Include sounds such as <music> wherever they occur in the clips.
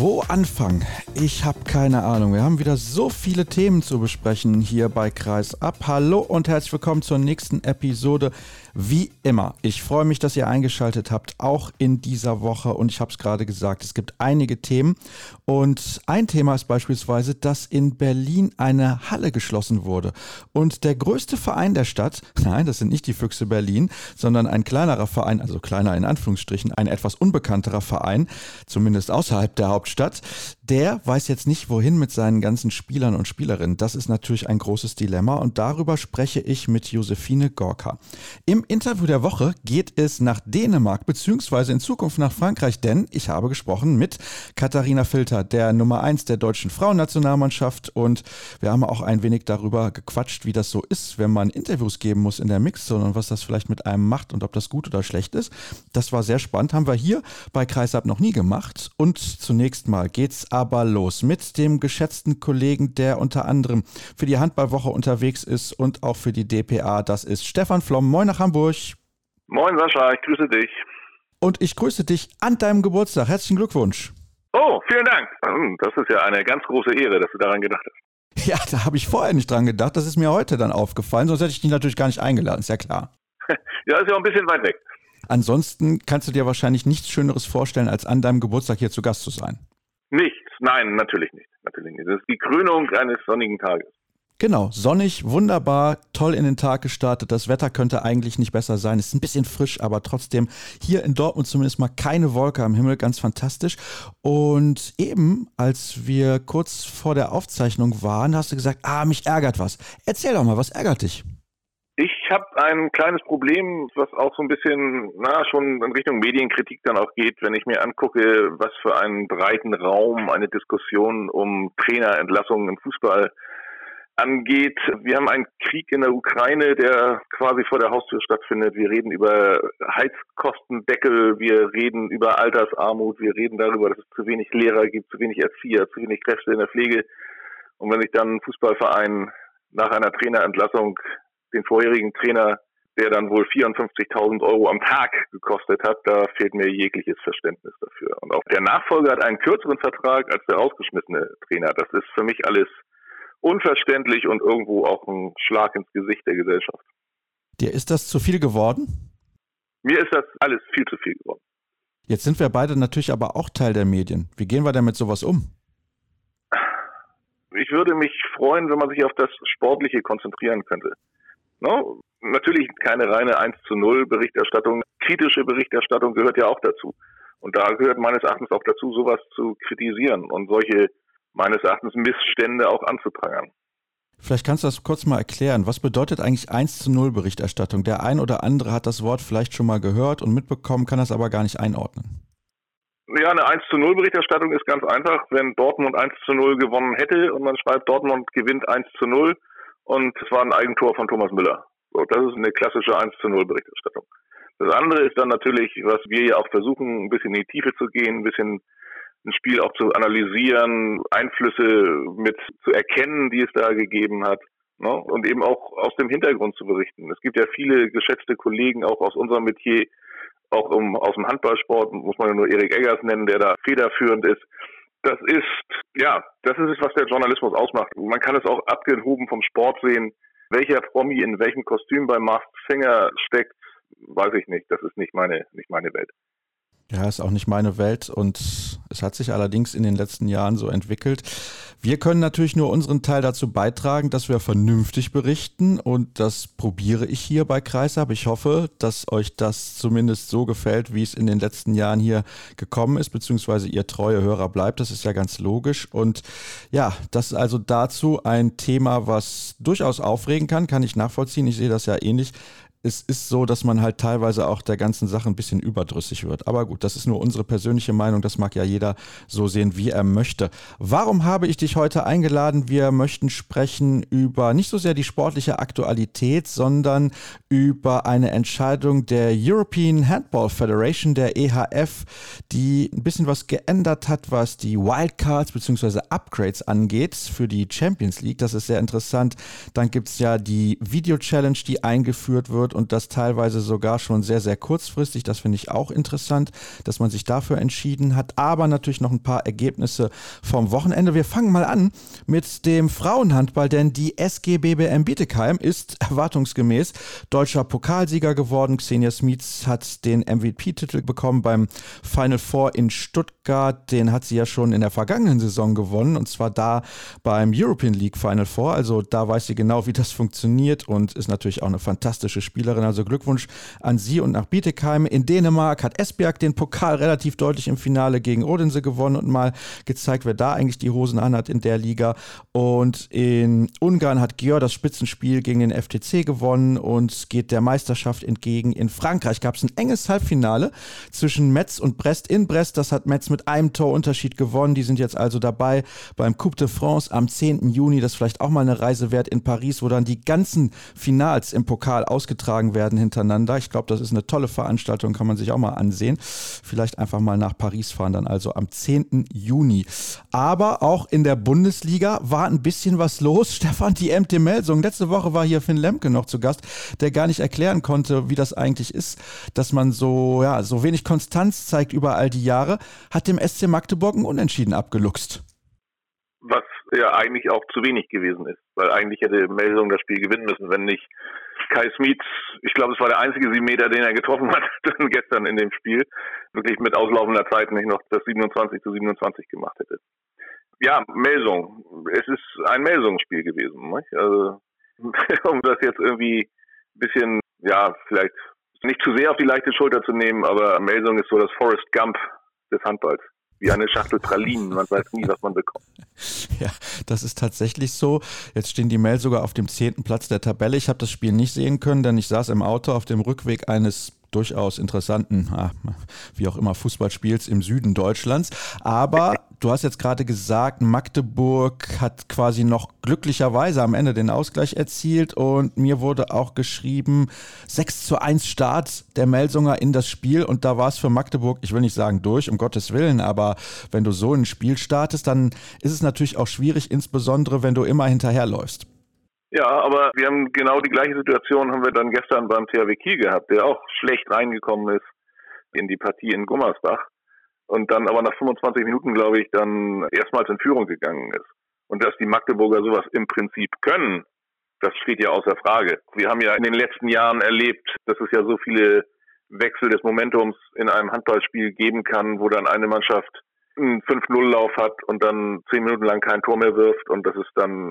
Wo anfangen? Ich habe keine Ahnung. Wir haben wieder so viele Themen zu besprechen hier bei Kreis ab. Hallo und herzlich willkommen zur nächsten Episode. Wie immer, ich freue mich, dass ihr eingeschaltet habt, auch in dieser Woche. Und ich habe es gerade gesagt, es gibt einige Themen. Und ein Thema ist beispielsweise, dass in Berlin eine Halle geschlossen wurde. Und der größte Verein der Stadt, <laughs> nein, das sind nicht die Füchse Berlin, sondern ein kleinerer Verein, also kleiner in Anführungsstrichen, ein etwas unbekannterer Verein, zumindest außerhalb der Hauptstadt, der weiß jetzt nicht, wohin mit seinen ganzen Spielern und Spielerinnen. Das ist natürlich ein großes Dilemma und darüber spreche ich mit Josephine Gorka. Im Interview der Woche geht es nach Dänemark beziehungsweise in Zukunft nach Frankreich, denn ich habe gesprochen mit Katharina Filter, der Nummer 1 der deutschen Frauennationalmannschaft und wir haben auch ein wenig darüber gequatscht, wie das so ist, wenn man Interviews geben muss in der Mixzone und was das vielleicht mit einem macht und ob das gut oder schlecht ist. Das war sehr spannend, haben wir hier bei Kreisab noch nie gemacht und zunächst mal geht's aber los mit dem geschätzten Kollegen, der unter anderem für die Handballwoche unterwegs ist und auch für die DPA. Das ist Stefan Flom. Moin nach Hamburg. Moin Sascha, ich grüße dich. Und ich grüße dich an deinem Geburtstag. Herzlichen Glückwunsch. Oh, vielen Dank. Hm, das ist ja eine ganz große Ehre, dass du daran gedacht hast. <laughs> Ja, da habe ich vorher nicht dran gedacht. Das ist mir heute dann aufgefallen. Sonst hätte ich dich natürlich gar nicht eingeladen, ist ja klar. <laughs> ja, ist ja auch ein bisschen weit weg. Ansonsten kannst du dir wahrscheinlich nichts Schöneres vorstellen, als an deinem Geburtstag hier zu Gast zu sein. Nichts, nein, natürlich nicht. Natürlich nicht. Das ist die Krönung eines sonnigen Tages. Genau, sonnig, wunderbar, toll in den Tag gestartet. Das Wetter könnte eigentlich nicht besser sein. Es ist ein bisschen frisch, aber trotzdem hier in Dortmund zumindest mal keine Wolke am Himmel, ganz fantastisch. Und eben, als wir kurz vor der Aufzeichnung waren, hast du gesagt, ah, mich ärgert was. Erzähl doch mal, was ärgert dich? Ich habe ein kleines Problem, was auch so ein bisschen, na, schon in Richtung Medienkritik dann auch geht, wenn ich mir angucke, was für einen breiten Raum eine Diskussion um Trainerentlassungen im Fußball angeht. Wir haben einen Krieg in der Ukraine, der quasi vor der Haustür stattfindet. Wir reden über Heizkostendeckel, wir reden über Altersarmut, wir reden darüber, dass es zu wenig Lehrer gibt, zu wenig Erzieher, zu wenig Kräfte in der Pflege. Und wenn sich dann ein Fußballverein nach einer Trainerentlassung den vorherigen Trainer, der dann wohl 54.000 Euro am Tag gekostet hat, da fehlt mir jegliches Verständnis dafür. Und auch der Nachfolger hat einen kürzeren Vertrag als der rausgeschmissene Trainer. Das ist für mich alles unverständlich und irgendwo auch ein Schlag ins Gesicht der Gesellschaft. Dir ist das zu viel geworden? Mir ist das alles viel zu viel geworden. Jetzt sind wir beide natürlich aber auch Teil der Medien. Wie gehen wir denn mit sowas um? Ich würde mich freuen, wenn man sich auf das Sportliche konzentrieren könnte. No? Natürlich keine reine 1 zu 0 Berichterstattung. Kritische Berichterstattung gehört ja auch dazu. Und da gehört meines Erachtens auch dazu, sowas zu kritisieren und solche meines Erachtens Missstände auch anzuprangern. Vielleicht kannst du das kurz mal erklären. Was bedeutet eigentlich 1 zu 0 Berichterstattung? Der ein oder andere hat das Wort vielleicht schon mal gehört und mitbekommen, kann das aber gar nicht einordnen. Ja, eine 1 zu 0 Berichterstattung ist ganz einfach. Wenn Dortmund 1 zu 0 gewonnen hätte und man schreibt, Dortmund gewinnt 1 zu 0 und es war ein Eigentor von Thomas Müller. So, das ist eine klassische 1 zu 0 Berichterstattung. Das andere ist dann natürlich, was wir ja auch versuchen, ein bisschen in die Tiefe zu gehen, ein bisschen ein Spiel auch zu analysieren, Einflüsse mit zu erkennen, die es da gegeben hat. Ne? Und eben auch aus dem Hintergrund zu berichten. Es gibt ja viele geschätzte Kollegen auch aus unserem Metier, auch um, aus dem Handballsport, muss man ja nur Erik Eggers nennen, der da federführend ist. Das ist, ja, das ist es, was der Journalismus ausmacht. Man kann es auch abgehoben vom Sport sehen. Welcher Promi in welchem Kostüm beim Masked Singer steckt, weiß ich nicht. Das ist nicht meine, nicht meine Welt. Ja, ist auch nicht meine Welt und es hat sich allerdings in den letzten Jahren so entwickelt. Wir können natürlich nur unseren Teil dazu beitragen, dass wir vernünftig berichten und das probiere ich hier bei Kreisab. Ich hoffe, dass euch das zumindest so gefällt, wie es in den letzten Jahren hier gekommen ist, beziehungsweise ihr treue Hörer bleibt. Das ist ja ganz logisch und ja, das ist also dazu ein Thema, was durchaus aufregen kann, kann ich nachvollziehen. Ich sehe das ja ähnlich es ist so, dass man halt teilweise auch der ganzen Sache ein bisschen überdrüssig wird. Aber gut, das ist nur unsere persönliche Meinung. Das mag ja jeder so sehen, wie er möchte. Warum habe ich dich heute eingeladen? Wir möchten sprechen über nicht so sehr die sportliche Aktualität, sondern über eine Entscheidung der European Handball Federation, der EHF, die ein bisschen was geändert hat, was die Wildcards bzw. Upgrades angeht für die Champions League. Das ist sehr interessant. Dann gibt es ja die Video Challenge, die eingeführt wird wird und das teilweise sogar schon sehr, sehr kurzfristig. Das finde ich auch interessant, dass man sich dafür entschieden hat. Aber natürlich noch ein paar Ergebnisse vom Wochenende. Wir fangen mal an mit dem Frauenhandball, denn die SG BBM ist <laughs> erwartungsgemäß deutscher Pokalsieger geworden. Xenia Smits hat den MVP-Titel bekommen beim Final Four in Stuttgart. Den hat sie ja schon in der vergangenen Saison gewonnen und zwar da beim European League Final Four. Also da weiß sie genau, wie das funktioniert und ist natürlich auch eine fantastische Spielerin. Spielerin. Also Glückwunsch an Sie und nach Bietigheim. In Dänemark hat Esbjerg den Pokal relativ deutlich im Finale gegen Odense gewonnen und mal gezeigt, wer da eigentlich die Hosen anhat in der Liga. Und in Ungarn hat Georg das Spitzenspiel gegen den FTC gewonnen und geht der Meisterschaft entgegen. In Frankreich gab es ein enges Halbfinale zwischen Metz und Brest in Brest. Das hat Metz mit einem Torunterschied gewonnen. Die sind jetzt also dabei beim Coupe de France am 10. Juni. Das ist vielleicht auch mal eine Reise wert in Paris, wo dann die ganzen Finals im Pokal ausgetragen ausgetragen werden hintereinander. Ich glaube, das ist eine tolle Veranstaltung, kann man sich auch mal ansehen. Vielleicht einfach mal nach Paris fahren, dann also am 10. Juni. Aber auch in der Bundesliga war ein bisschen was los. <laughs> Stefan, die MT Melsung. Letzte Woche war hier Finn Lemke noch zu Gast, der gar nicht erklären konnte, wie das eigentlich ist, dass man so, ja, so wenig Konstanz zeigt über all die Jahre, hat dem SC Magdeburg ein Unentschieden abgeluchst. Was ja eigentlich auch zu wenig gewesen ist, weil eigentlich hätte Melsung das Spiel gewinnen müssen, wenn nicht Kai Smith, ich glaube, es war der einzige Siebenmeter, den er getroffen hat <laughs> gestern in dem Spiel, wirklich mit auslaufender Zeit nicht noch das 27 zu 27 gemacht hätte. Ja, Melsung. Es ist ein Melsungsspiel gewesen. Nicht? Also, <laughs> um das jetzt irgendwie ein bisschen, ja, vielleicht nicht zu sehr auf die leichte Schulter zu nehmen, aber Melsung ist so das Forrest Gump des Handballs wie eine Schachtel Pralinen. Man weiß nie, was man bekommt. <laughs> Ja, das ist tatsächlich so. Jetzt stehen die Mail sogar auf dem zehnten Platz der Tabelle. Ich habe das Spiel nicht sehen können, denn ich saß im Auto auf dem Rückweg eines durchaus interessanten, ah, wie auch immer, Fußballspiels im Süden Deutschlands. Aber du hast jetzt gerade gesagt, Magdeburg hat quasi noch glücklicherweise am Ende den Ausgleich erzielt und mir wurde auch geschrieben, 6 zu 1 Start der Melsunger in das Spiel und da war es für Magdeburg, ich will nicht sagen durch, um Gottes Willen, aber wenn du so ein Spiel startest, dann ist es natürlich auch schwierig, insbesondere wenn du immer hinterherläufst. Ja, aber wir haben genau die gleiche Situation haben wir dann gestern beim THW Kiel gehabt, der auch schlecht reingekommen ist in die Partie in Gummersbach und dann aber nach 25 Minuten, glaube ich, dann erstmals in Führung gegangen ist. Und dass die Magdeburger sowas im Prinzip können, das steht ja außer Frage. Wir haben ja in den letzten Jahren erlebt, dass es ja so viele Wechsel des Momentums in einem Handballspiel geben kann, wo dann eine Mannschaft einen 5-0-Lauf hat und dann zehn Minuten lang kein Tor mehr wirft und dass es dann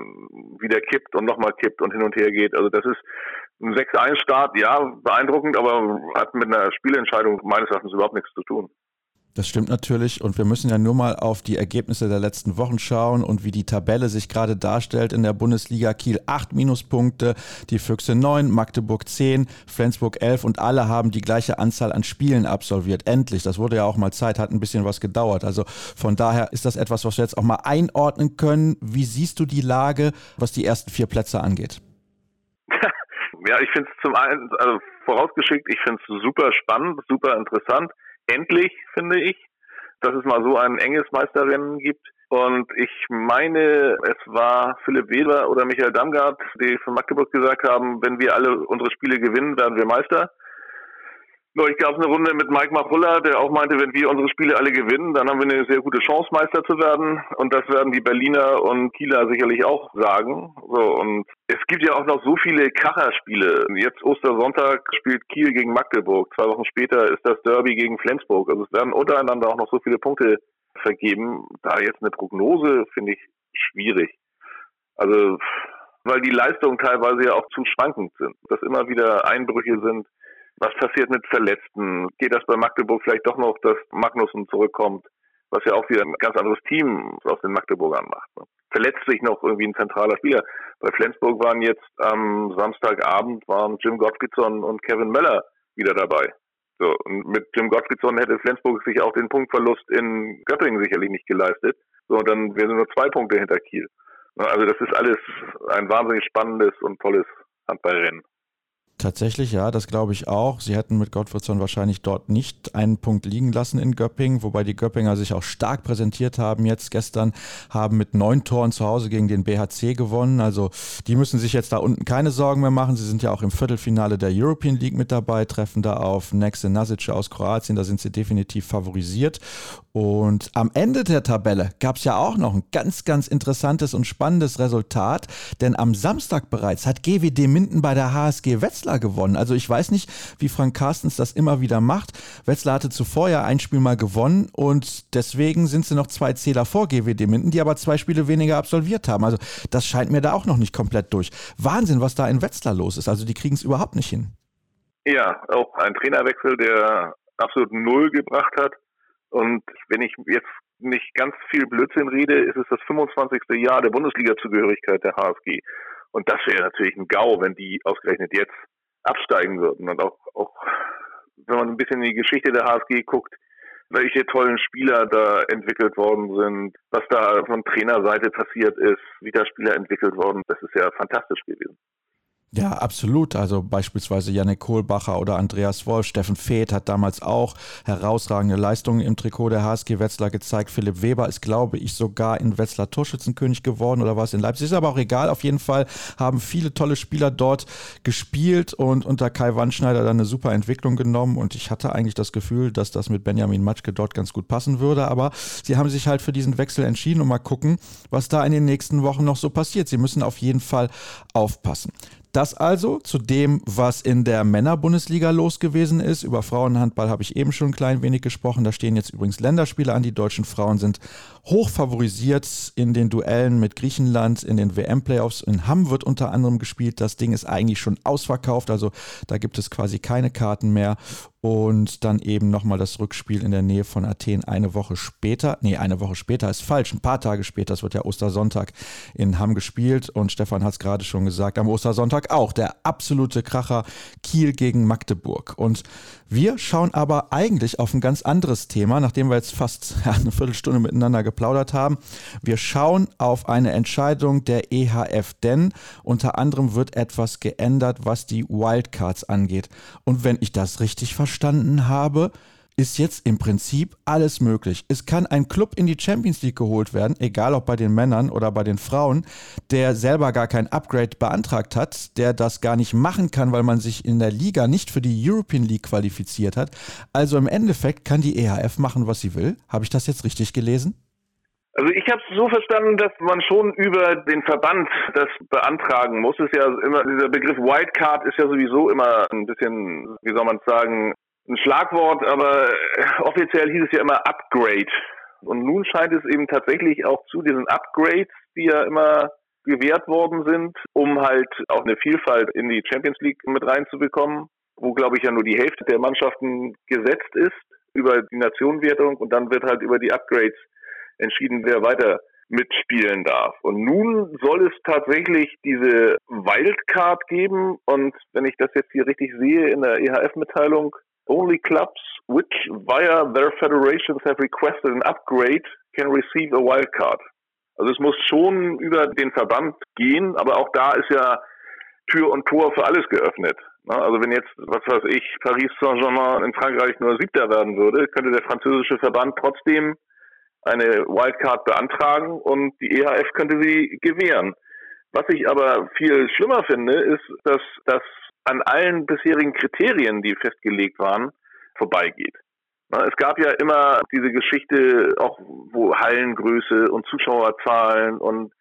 wieder kippt und nochmal kippt und hin und her geht. Also das ist ein 6-1-Start, ja, beeindruckend, aber hat mit einer Spielentscheidung meines Erachtens überhaupt nichts zu tun. Das stimmt natürlich und wir müssen ja nur mal auf die Ergebnisse der letzten Wochen schauen und wie die Tabelle sich gerade darstellt in der Bundesliga. Kiel 8 Minuspunkte, die Füchse 9, Magdeburg 10, Flensburg 11 und alle haben die gleiche Anzahl an Spielen absolviert. Endlich, das wurde ja auch mal Zeit, hat ein bisschen was gedauert. Also von daher ist das etwas, was wir jetzt auch mal einordnen können. Wie siehst du die Lage, was die ersten vier Plätze angeht? <laughs> Ja, ich finde es zum einen, also vorausgeschickt, ich finde es super spannend, super interessant endlich, finde ich, dass es mal so ein enges Meisterrennen gibt. Und ich meine, es war Philipp Weber oder Michael Damgard, die von Magdeburg gesagt haben, wenn wir alle unsere Spiele gewinnen, werden wir Meister. Neulich gab es eine Runde mit Mike Machulla, der auch meinte, wenn wir unsere Spiele alle gewinnen, dann haben wir eine sehr gute Chance, Meister zu werden. Und das werden die Berliner und Kieler sicherlich auch sagen. So, und es gibt ja auch noch so viele Kracherspiele. Jetzt Ostersonntag spielt Kiel gegen Magdeburg. Zwei Wochen später ist das Derby gegen Flensburg. Also es werden untereinander auch noch so viele Punkte vergeben. Da jetzt eine Prognose finde ich schwierig. Also, weil die Leistungen teilweise ja auch zu schwankend sind. Dass immer wieder Einbrüche sind was passiert mit Verletzten? Geht das bei Magdeburg vielleicht doch noch, dass Magnussen zurückkommt, was ja auch wieder ein ganz anderes Team aus den Magdeburgern macht? Ne? verletzt sich noch irgendwie ein zentraler Spieler. Bei Flensburg waren jetzt am Samstagabend waren Jim Gottfriedson und Kevin Möller wieder dabei. So, und mit Jim Gottfriedson hätte Flensburg sich auch den Punktverlust in Göttingen sicherlich nicht geleistet. So, und dann wären nur zwei Punkte hinter Kiel. Also das ist alles ein wahnsinnig spannendes und tolles Handballrennen. Tatsächlich, ja, das glaube ich auch. Sie hätten mit Gottfriedson wahrscheinlich dort nicht einen Punkt liegen lassen in Göppingen, wobei die Göppinger sich auch stark präsentiert haben. Jetzt gestern haben mit neun Toren zu Hause gegen den BHC gewonnen. Also die müssen sich jetzt da unten keine Sorgen mehr machen. Sie sind ja auch im Viertelfinale der European League mit dabei, treffen da auf Nexe Nasic aus Kroatien. Da sind sie definitiv favorisiert. Und am Ende der Tabelle gab es ja auch noch ein ganz, ganz interessantes und spannendes Resultat, denn am Samstag bereits hat GWD Minden bei der HSG Wetzlar gewonnen. Also ich weiß nicht, wie Frank Carstens das immer wieder macht. Wetzlar hatte zuvor ja ein Spiel mal gewonnen und deswegen sind sie noch zwei Zähler vor GWD Minden, die aber zwei Spiele weniger absolviert haben. Also das scheint mir da auch noch nicht komplett durch. Wahnsinn, was da in Wetzlar los ist. Also die kriegen es überhaupt nicht hin. Ja, auch ein Trainerwechsel, der absolut Null gebracht hat. Und wenn ich jetzt nicht ganz viel Blödsinn rede, ist es das 25. Jahr der Bundesliga-Zugehörigkeit der HSG. Und das wäre natürlich ein GAU, wenn die ausgerechnet jetzt absteigen würden. Und auch, auch wenn man ein bisschen in die Geschichte der HSG guckt, welche tollen Spieler da entwickelt worden sind, was da von Trainerseite passiert ist, wie da Spieler entwickelt worden, das ist ja fantastisch gewesen. Ja, absolut. Also beispielsweise Janik Kohlbacher oder Andreas Wolf. Steffen Feeth hat damals auch herausragende Leistungen im Trikot der HSG Wetzlar gezeigt. Philipp Weber ist, glaube ich, sogar in Wetzlar Torschützenkönig geworden oder war es in Leipzig. Ist aber auch egal. Auf jeden Fall haben viele tolle Spieler dort gespielt und unter Kai Wandschneider dann eine super Entwicklung genommen. Und ich hatte eigentlich das Gefühl, dass das mit Benjamin Matschke dort ganz gut passen würde. Aber sie haben sich halt für diesen Wechsel entschieden und mal gucken, was da in den nächsten Wochen noch so passiert. Sie müssen auf jeden Fall aufpassen. Das also zu dem, was in der Männerbundesliga los gewesen ist. Über Frauenhandball habe ich eben schon ein klein wenig gesprochen. Da stehen jetzt übrigens Länderspiele an. Die deutschen Frauen sind hoch favorisiert in den Duellen mit Griechenland, in den WM-Playoffs. In Hamm wird unter anderem gespielt. Das Ding ist eigentlich schon ausverkauft, also da gibt es quasi keine Karten mehr. Und dann eben nochmal das Rückspiel in der Nähe von Athen eine Woche später. Nee, eine Woche später ist falsch. Ein paar Tage später. Es wird ja Ostersonntag in Hamm gespielt. Und Stefan hat es gerade schon gesagt, am Ostersonntag auch. Der absolute Kracher Kiel gegen Magdeburg. Und wir schauen aber eigentlich auf ein ganz anderes Thema, nachdem wir jetzt fast <laughs> eine Viertelstunde miteinander geplaudert haben. Wir schauen auf eine Entscheidung der EHF, denn unter anderem wird etwas geändert, was die Wildcards angeht. Und wenn ich das richtig verstanden habe, ist jetzt im Prinzip alles möglich. Es kann ein Club in die Champions League geholt werden, egal ob bei den Männern oder bei den Frauen, der selber gar kein Upgrade beantragt hat, der das gar nicht machen kann, weil man sich in der Liga nicht für die European League qualifiziert hat. Also im Endeffekt kann die EHF machen, was sie will. Habe ich das jetzt richtig gelesen? Also ich habe es so verstanden, dass man schon über den Verband das beantragen muss. Ist ja immer dieser Begriff Wildcard ist ja sowieso immer ein bisschen, wie soll man sagen, ein Schlagwort, aber offiziell hieß es ja immer Upgrade. Und nun scheint es eben tatsächlich auch zu diesen Upgrades, die ja immer gewährt worden sind, um halt auch eine Vielfalt in die Champions League mit reinzubekommen, wo glaube ich ja nur die Hälfte der Mannschaften gesetzt ist über die Nationenwertung und dann wird halt über die Upgrades entschieden, wer weiter mitspielen darf. Und nun soll es tatsächlich diese Wildcard geben und wenn ich das jetzt hier richtig sehe in der EHF-Mitteilung, Only clubs which via their federations have requested an upgrade can receive a wildcard. Also es muss schon über den Verband gehen, aber auch da ist ja Tür und Tor für alles geöffnet. Also wenn jetzt, was weiß ich, Paris Saint-Germain in Frankreich nur Siebter werden würde, könnte der französische Verband trotzdem eine Wildcard beantragen und die EHF könnte sie gewähren. Was ich aber viel schlimmer finde, ist, dass das an allen bisherigen Kriterien, die festgelegt waren, vorbeigeht. Es gab ja immer diese Geschichte, auch wo Hallengröße und Zuschauerzahlen und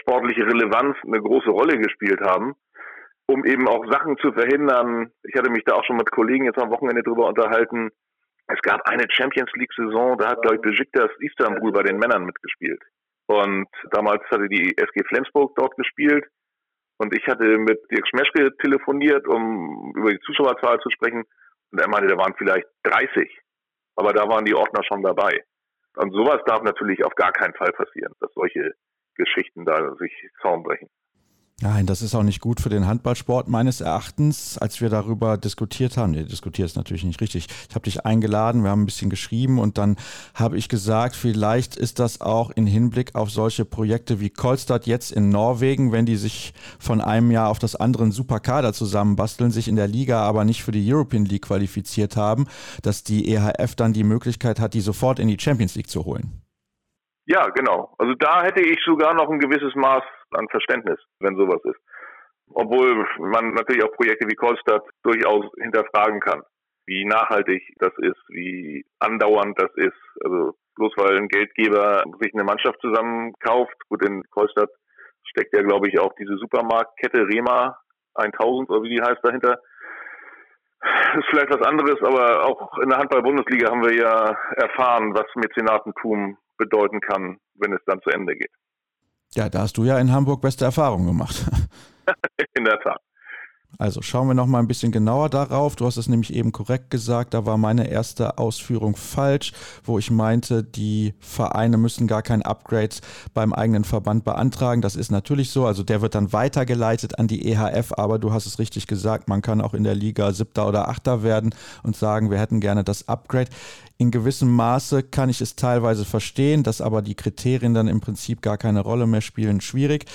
sportliche Relevanz eine große Rolle gespielt haben, um eben auch Sachen zu verhindern. Ich hatte mich da auch schon mit Kollegen jetzt am Wochenende drüber unterhalten. Es gab eine Champions League Saison, da hat, glaube ich, Besiktas Istanbul bei den Männern mitgespielt. Und damals hatte die SG Flensburg dort gespielt. Und ich hatte mit Dirk Schmeschke telefoniert, um über die Zuschauerzahl zu sprechen. Und er meinte, da waren vielleicht 30. Aber da waren die Ordner schon dabei. Und sowas darf natürlich auf gar keinen Fall passieren, dass solche Geschichten da sich Zaum brechen. Nein, das ist auch nicht gut für den Handballsport meines Erachtens. Als wir darüber diskutiert haben, nee, diskutiert ist natürlich nicht richtig. Ich habe dich eingeladen, wir haben ein bisschen geschrieben und dann habe ich gesagt, vielleicht ist das auch in Hinblick auf solche Projekte wie Kolstad jetzt in Norwegen, wenn die sich von einem Jahr auf das andere einen super Kader zusammenbasteln, sich in der Liga aber nicht für die European League qualifiziert haben, dass die EHF dann die Möglichkeit hat, die sofort in die Champions League zu holen. Ja, genau. Also da hätte ich sogar noch ein gewisses Maß an Verständnis, wenn sowas ist. Obwohl man natürlich auch Projekte wie Kolstadt durchaus hinterfragen kann, wie nachhaltig das ist, wie andauernd das ist. Also bloß weil ein Geldgeber sich eine Mannschaft zusammenkauft, gut, in Kolstadt steckt ja, glaube ich, auch diese Supermarktkette Rema 1000 oder wie die heißt dahinter. Das ist vielleicht was anderes, aber auch in der Handball-Bundesliga haben wir ja erfahren, was Mäzenatentum bedeuten kann, wenn es dann zu Ende geht. Ja, da hast du ja in Hamburg beste Erfahrungen gemacht. <laughs> in der Tat. Also schauen wir noch mal ein bisschen genauer darauf. Du hast es nämlich eben korrekt gesagt. Da war meine erste Ausführung falsch, wo ich meinte, die Vereine müssen gar kein Upgrade beim eigenen Verband beantragen. Das ist natürlich so. Also der wird dann weitergeleitet an die EHF. Aber du hast es richtig gesagt. Man kann auch in der Liga Siebter oder Achter werden und sagen, wir hätten gerne das Upgrade. In gewissem Maße kann ich es teilweise verstehen, dass aber die Kriterien dann im Prinzip gar keine Rolle mehr spielen. Schwierig.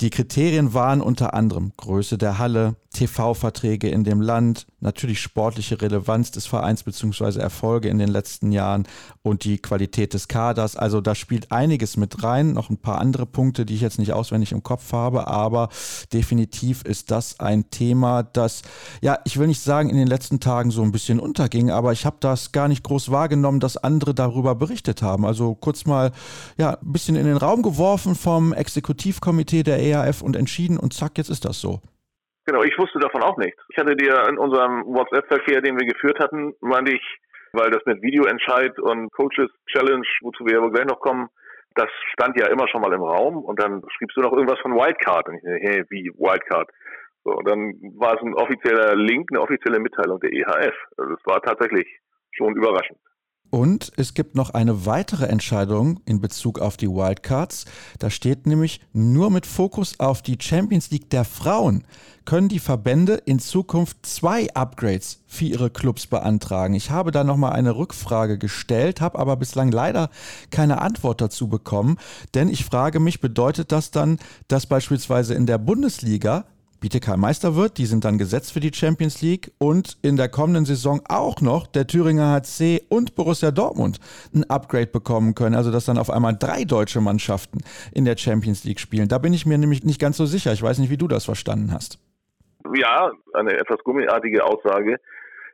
Die Kriterien waren unter anderem Größe der Halle, TV-Verträge in dem Land, natürlich sportliche Relevanz des Vereins bzw. Erfolge in den letzten Jahren und die Qualität des Kaders. Also da spielt einiges mit rein, noch ein paar andere Punkte, die ich jetzt nicht auswendig im Kopf habe, aber definitiv ist das ein Thema, das, ja, ich will nicht sagen, in den letzten Tagen so ein bisschen unterging, aber ich habe das gar nicht groß wahrgenommen, dass andere darüber berichtet haben. Also kurz mal, ja, ein bisschen in den Raum geworfen vom Exekutivkomitee der EAF und entschieden und zack, jetzt ist das so. Genau, ich wusste davon auch nichts. Ich hatte dir in unserem WhatsApp-Verkehr, den wir geführt hatten, meinte ich, weil das mit Videoentscheid und Coaches Challenge, wozu wir aber gleich noch kommen, das stand ja immer schon mal im Raum und dann schriebst du noch irgendwas von Wildcard und ich dachte, hey, wie Wildcard? So, und dann war es ein offizieller Link, eine offizielle Mitteilung der EHF. Also es war tatsächlich schon überraschend. Und es gibt noch eine weitere Entscheidung in Bezug auf die Wildcards. Da steht nämlich, nur mit Fokus auf die Champions League der Frauen können die Verbände in Zukunft zwei Upgrades für ihre Clubs beantragen. Ich habe da nochmal eine Rückfrage gestellt, habe aber bislang leider keine Antwort dazu bekommen. Denn ich frage mich, bedeutet das dann, dass beispielsweise in der Bundesliga Bietigheim Meister wird. Die sind dann gesetzt für die Champions League und in der kommenden Saison auch noch der Thüringer HC und Borussia Dortmund ein Upgrade bekommen können. Also dass dann auf einmal drei deutsche Mannschaften in der Champions League spielen. Da bin ich mir nämlich nicht ganz so sicher. Ich weiß nicht, wie du das verstanden hast. Ja, eine etwas gummiartige Aussage,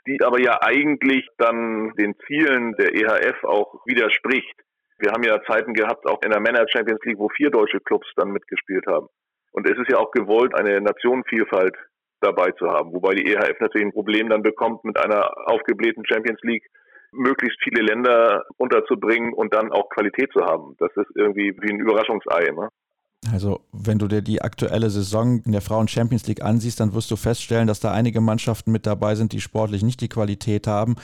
die aber ja eigentlich dann den Zielen der EHF auch widerspricht. Wir haben ja Zeiten gehabt, auch in der Männer Champions League, wo vier deutsche Clubs dann mitgespielt haben. Und es ist ja auch gewollt, eine Nationenvielfalt dabei zu haben, wobei die EHF natürlich ein Problem dann bekommt, mit einer aufgeblähten Champions League möglichst viele Länder unterzubringen und dann auch Qualität zu haben. Das ist irgendwie wie ein Überraschungsei. Ne? Also, wenn du dir die aktuelle Saison in der Frauen Champions League ansiehst, dann wirst du feststellen, dass da einige Mannschaften mit dabei sind, die sportlich nicht die Qualität haben.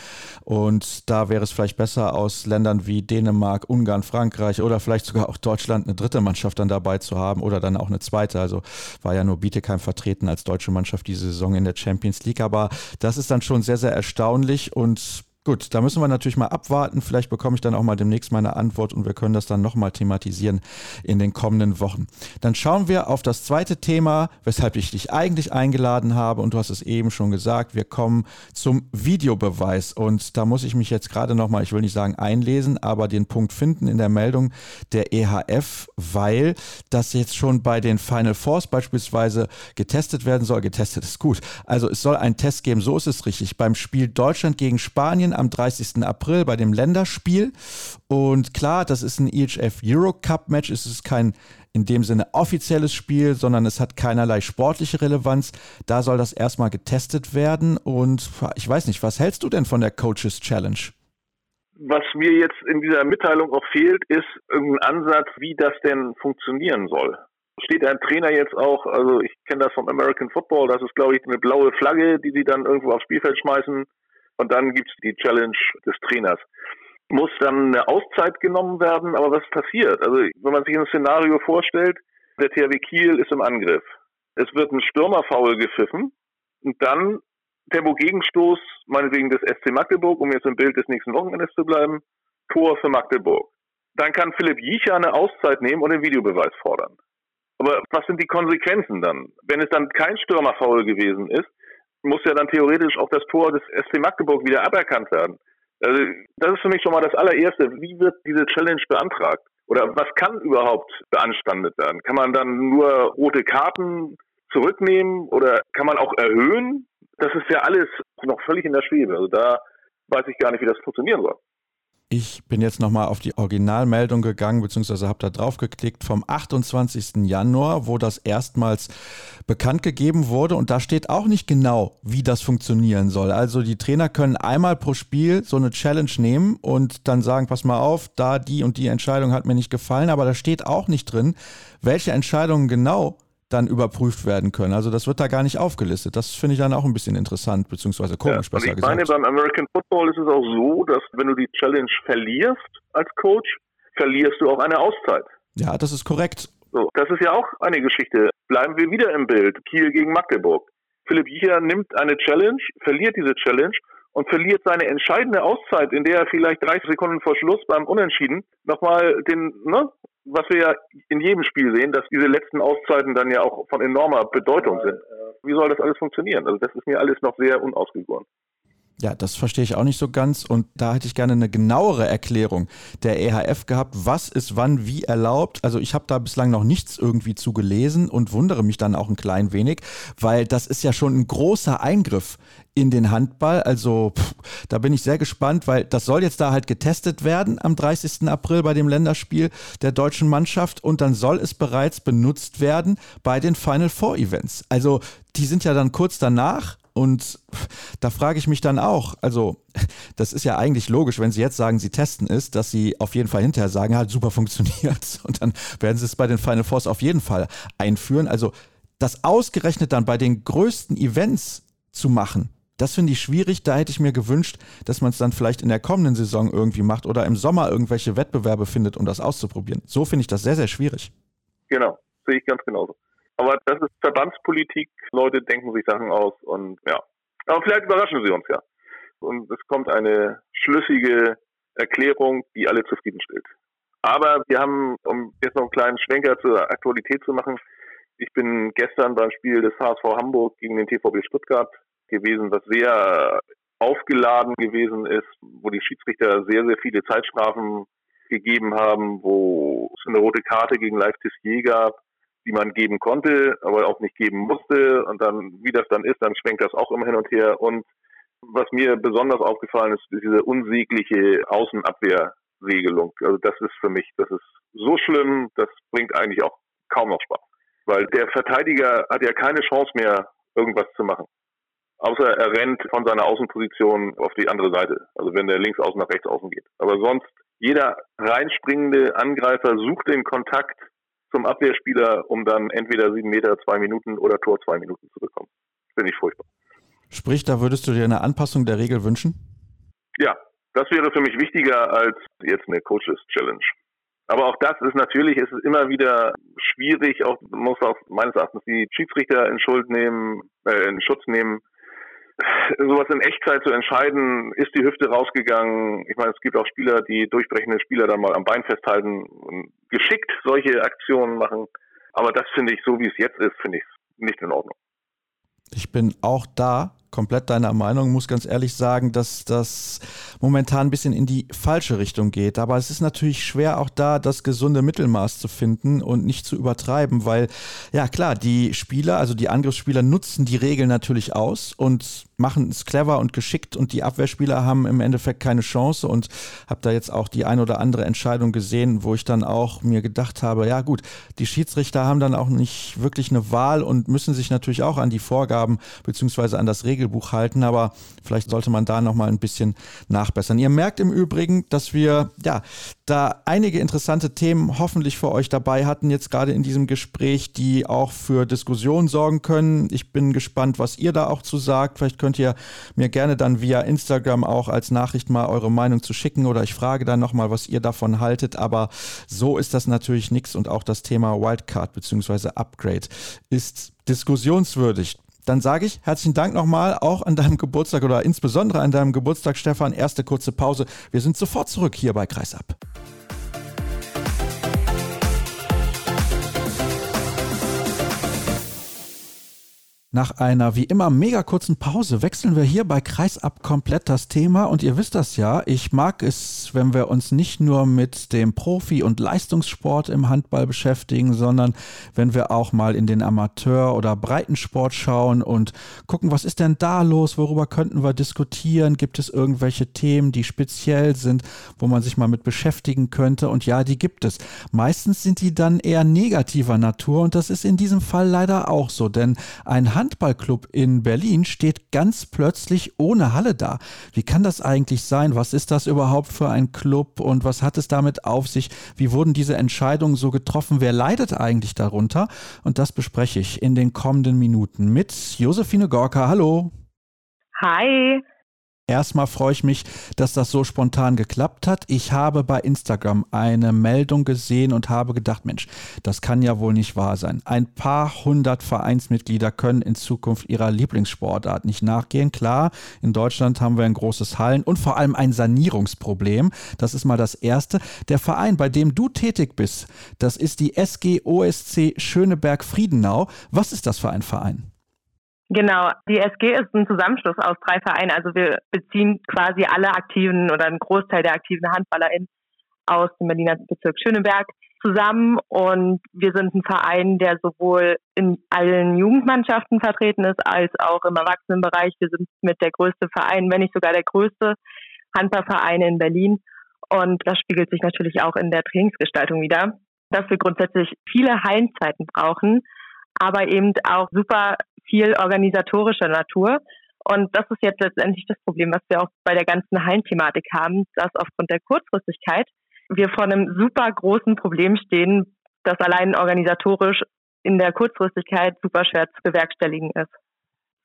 Und da wäre es vielleicht besser, aus Ländern wie Dänemark, Ungarn, Frankreich oder vielleicht sogar auch Deutschland eine dritte Mannschaft dann dabei zu haben oder dann auch eine zweite. Also war ja nur Bietigheim vertreten als deutsche Mannschaft diese Saison in der Champions League. Aber das ist dann schon sehr, sehr erstaunlich und Gut, da müssen wir natürlich mal abwarten. Vielleicht bekomme ich dann auch mal demnächst meine Antwort und wir können das dann nochmal thematisieren in den kommenden Wochen. Dann schauen wir auf das zweite Thema, weshalb ich dich eigentlich eingeladen habe. Und du hast es eben schon gesagt, wir kommen zum Videobeweis. Und da muss ich mich jetzt gerade nochmal, ich will nicht sagen einlesen, aber den Punkt finden in der Meldung der EHF, weil das jetzt schon bei den Final Fours beispielsweise getestet werden soll. Getestet ist gut. Also es soll einen Test geben, so ist es richtig. Beim Spiel Deutschland gegen Spanien am 30. April bei dem Länderspiel. Und klar, das ist ein EHF Euro Cup Match. Es ist kein in dem Sinne offizielles Spiel, sondern es hat keinerlei sportliche Relevanz. Da soll das erstmal getestet werden. Und ich weiß nicht, was hältst du denn von der Coaches Challenge? Was mir jetzt in dieser Mitteilung auch fehlt, ist irgendein Ansatz, wie das denn funktionieren soll. Steht ein Trainer jetzt auch, also ich kenne das vom American Football, das ist glaube ich eine blaue Flagge, die sie dann irgendwo aufs Spielfeld schmeißen und dann gibt es die Challenge des Trainers. muss dann eine Auszeit genommen werden. Aber was passiert? Also wenn man sich ein Szenario vorstellt, der THW Kiel ist im Angriff. Es wird ein Stürmerfaul gepfiffen und dann Tempo-Gegenstoß, meinetwegen des SC Magdeburg, um jetzt im Bild des nächsten Wochenendes zu bleiben, Tor für Magdeburg. Dann kann Philipp Jicha eine Auszeit nehmen und den Videobeweis fordern. Aber was sind die Konsequenzen dann? Wenn es dann kein Stürmerfaul gewesen ist, muss ja dann theoretisch auch das Tor des SC Magdeburg wieder aberkannt werden. Also das ist für mich schon mal das allererste. Wie wird diese Challenge beantragt? Oder was kann überhaupt beanstandet werden? Kann man dann nur rote Karten zurücknehmen oder kann man auch erhöhen? Das ist ja alles noch völlig in der Schwebe. Also da weiß ich gar nicht, wie das funktionieren soll. Ich bin jetzt nochmal auf die Originalmeldung gegangen, beziehungsweise habe da drauf geklickt vom 28. Januar, wo das erstmals bekannt gegeben wurde. Und da steht auch nicht genau, wie das funktionieren soll. Also die Trainer können einmal pro Spiel so eine Challenge nehmen und dann sagen, pass mal auf, da die und die Entscheidung hat mir nicht gefallen. Aber da steht auch nicht drin, welche Entscheidungen genau dann überprüft werden können. Also das wird da gar nicht aufgelistet. Das finde ich dann auch ein bisschen interessant, beziehungsweise komisch, ja, besser ich gesagt. Ich meine, beim American Football ist es auch so, dass wenn du die Challenge verlierst als Coach, verlierst du auch eine Auszeit. Ja, das ist korrekt. So, das ist ja auch eine Geschichte. Bleiben wir wieder im Bild. Kiel gegen Magdeburg. Philipp Jicher nimmt eine Challenge, verliert diese Challenge und verliert seine entscheidende Auszeit, in der er vielleicht 30 Sekunden vor Schluss beim Unentschieden nochmal den, ne, was wir ja in jedem Spiel sehen, dass diese letzten Auszeiten dann ja auch von enormer Bedeutung sind. Wie soll das alles funktionieren? Also das ist mir alles noch sehr unausgegoren. Ja, das verstehe ich auch nicht so ganz und da hätte ich gerne eine genauere Erklärung der EHF gehabt, was ist wann wie erlaubt. Also ich habe da bislang noch nichts irgendwie zu gelesen und wundere mich dann auch ein klein wenig, weil das ist ja schon ein großer Eingriff in den Handball. Also pff, da bin ich sehr gespannt, weil das soll jetzt da halt getestet werden am 30. April bei dem Länderspiel der deutschen Mannschaft und dann soll es bereits benutzt werden bei den Final Four Events. Also die sind ja dann kurz danach und da frage ich mich dann auch, also das ist ja eigentlich logisch, wenn Sie jetzt sagen, Sie testen es, dass Sie auf jeden Fall hinterher sagen, hat super funktioniert. <laughs> Und dann werden Sie es bei den Final Fours auf jeden Fall einführen. Also das ausgerechnet dann bei den größten Events zu machen, das finde ich schwierig. Da hätte ich mir gewünscht, dass man es dann vielleicht in der kommenden Saison irgendwie macht oder im Sommer irgendwelche Wettbewerbe findet, um das auszuprobieren. So finde ich das sehr, sehr schwierig. Genau, sehe ich ganz genauso. Aber das ist Verbandspolitik. Leute denken sich Sachen aus und ja. Aber vielleicht überraschen sie uns ja. Und es kommt eine schlüssige Erklärung, die alle zufriedenstellt. Aber wir haben, um jetzt noch einen kleinen Schwenker zur Aktualität zu machen, ich bin gestern beim Spiel des HSV Hamburg gegen den TVB Stuttgart gewesen, was sehr aufgeladen gewesen ist, wo die Schiedsrichter sehr, sehr viele Zeitstrafen gegeben haben, wo es eine rote Karte gegen Live Tissier gab, die man geben konnte, aber auch nicht geben musste. Und dann, wie das dann ist, dann schwenkt das auch immer hin und her. Und was mir besonders aufgefallen ist, ist diese unsägliche Außenabwehrregelung. Also das ist für mich, das ist so schlimm, das bringt eigentlich auch kaum noch Spaß. Weil der Verteidiger hat ja keine Chance mehr, irgendwas zu machen. Außer er rennt von seiner Außenposition auf die andere Seite. Also wenn der links außen nach rechts außen geht. Aber sonst, jeder reinspringende Angreifer sucht den Kontakt zum Abwehrspieler, um dann entweder sieben Meter, zwei Minuten oder Tor zwei Minuten zu bekommen. Finde ich furchtbar. Sprich, da würdest du dir eine Anpassung der Regel wünschen? Ja, das wäre für mich wichtiger als jetzt eine Coaches Challenge. Aber auch das ist natürlich, ist immer wieder schwierig, auch muss auch meines Erachtens die Schiedsrichter in Schuld nehmen, äh, in Schutz nehmen, sowas in Echtzeit zu entscheiden, ist die Hüfte rausgegangen. Ich meine, es gibt auch Spieler, die durchbrechende Spieler dann mal am Bein festhalten und geschickt solche Aktionen machen. Aber das finde ich, so wie es jetzt ist, finde ich nicht in Ordnung. Ich bin auch da komplett deiner Meinung, muss ganz ehrlich sagen, dass das momentan ein bisschen in die falsche Richtung geht. Aber es ist natürlich schwer, auch da das gesunde Mittelmaß zu finden und nicht zu übertreiben, weil, ja klar, die Spieler, also die Angriffsspieler nutzen die Regeln natürlich aus und machen es clever und geschickt und die Abwehrspieler haben im Endeffekt keine Chance und habe da jetzt auch die ein oder andere Entscheidung gesehen, wo ich dann auch mir gedacht habe, ja gut, die Schiedsrichter haben dann auch nicht wirklich eine Wahl und müssen sich natürlich auch an die Vorgaben beziehungsweise an das Regeln Regelbuch halten, aber vielleicht sollte man da nochmal ein bisschen nachbessern. Ihr merkt im Übrigen, dass wir ja da einige interessante Themen hoffentlich für euch dabei hatten, jetzt gerade in diesem Gespräch, die auch für Diskussionen sorgen können. Ich bin gespannt, was ihr da auch zu sagt. Vielleicht könnt ihr mir gerne dann via Instagram auch als Nachricht mal eure Meinung zu schicken oder ich frage dann nochmal, was ihr davon haltet. Aber so ist das natürlich nichts und auch das Thema Wildcard bzw. Upgrade ist diskussionswürdig. Dann sage ich herzlichen Dank nochmal, auch an deinem Geburtstag oder insbesondere an deinem Geburtstag, Stefan. Erste kurze Pause. Wir sind sofort zurück hier bei Kreisab. Nach einer wie immer mega kurzen Pause wechseln wir hier bei Kreisab komplett das Thema. Und ihr wisst das ja, ich mag es, wenn wir uns nicht nur mit dem Profi- und Leistungssport im Handball beschäftigen, sondern wenn wir auch mal in den Amateur- oder Breitensport schauen und gucken, was ist denn da los, worüber könnten wir diskutieren, gibt es irgendwelche Themen, die speziell sind, wo man sich mal mit beschäftigen könnte? Und ja, die gibt es. Meistens sind die dann eher negativer Natur und das ist in diesem Fall leider auch so, denn ein Handballclub in Berlin steht ganz plötzlich ohne Halle da. Wie kann das eigentlich sein? Was ist das überhaupt für ein Club und was hat es damit auf sich? Wie wurden diese Entscheidungen so getroffen? Wer leidet eigentlich darunter? Und das bespreche ich in den kommenden Minuten mit Josephine Gorka. Hallo. Hi. Erstmal freue ich mich, dass das so spontan geklappt hat. Ich habe bei Instagram eine Meldung gesehen und habe gedacht, Mensch, das kann ja wohl nicht wahr sein. Ein paar hundert Vereinsmitglieder können in Zukunft ihrer Lieblingssportart nicht nachgehen. Klar, in Deutschland haben wir ein großes Hallen und vor allem ein Sanierungsproblem. Das ist mal das Erste. Der Verein, bei dem du tätig bist, das ist die SG OSC Schöneberg Friedenau. Was ist das für ein Verein? Genau, die SG ist ein Zusammenschluss aus drei Vereinen. Also wir beziehen quasi alle aktiven oder einen Großteil der aktiven HandballerInnen aus dem Berliner Bezirk Schöneberg zusammen und wir sind ein Verein, der sowohl in allen Jugendmannschaften vertreten ist, als auch im Erwachsenenbereich. Wir sind mit der größte Verein, wenn nicht sogar der größte Handballverein in Berlin. Und das spiegelt sich natürlich auch in der Trainingsgestaltung wieder, dass wir grundsätzlich viele Hallenzeiten brauchen, aber eben auch super viel organisatorischer Natur. Und das ist jetzt letztendlich das Problem, was wir auch bei der ganzen Hallenthematik haben, dass aufgrund der Kurzfristigkeit wir vor einem super großen Problem stehen, das allein organisatorisch in der Kurzfristigkeit super schwer zu bewerkstelligen ist.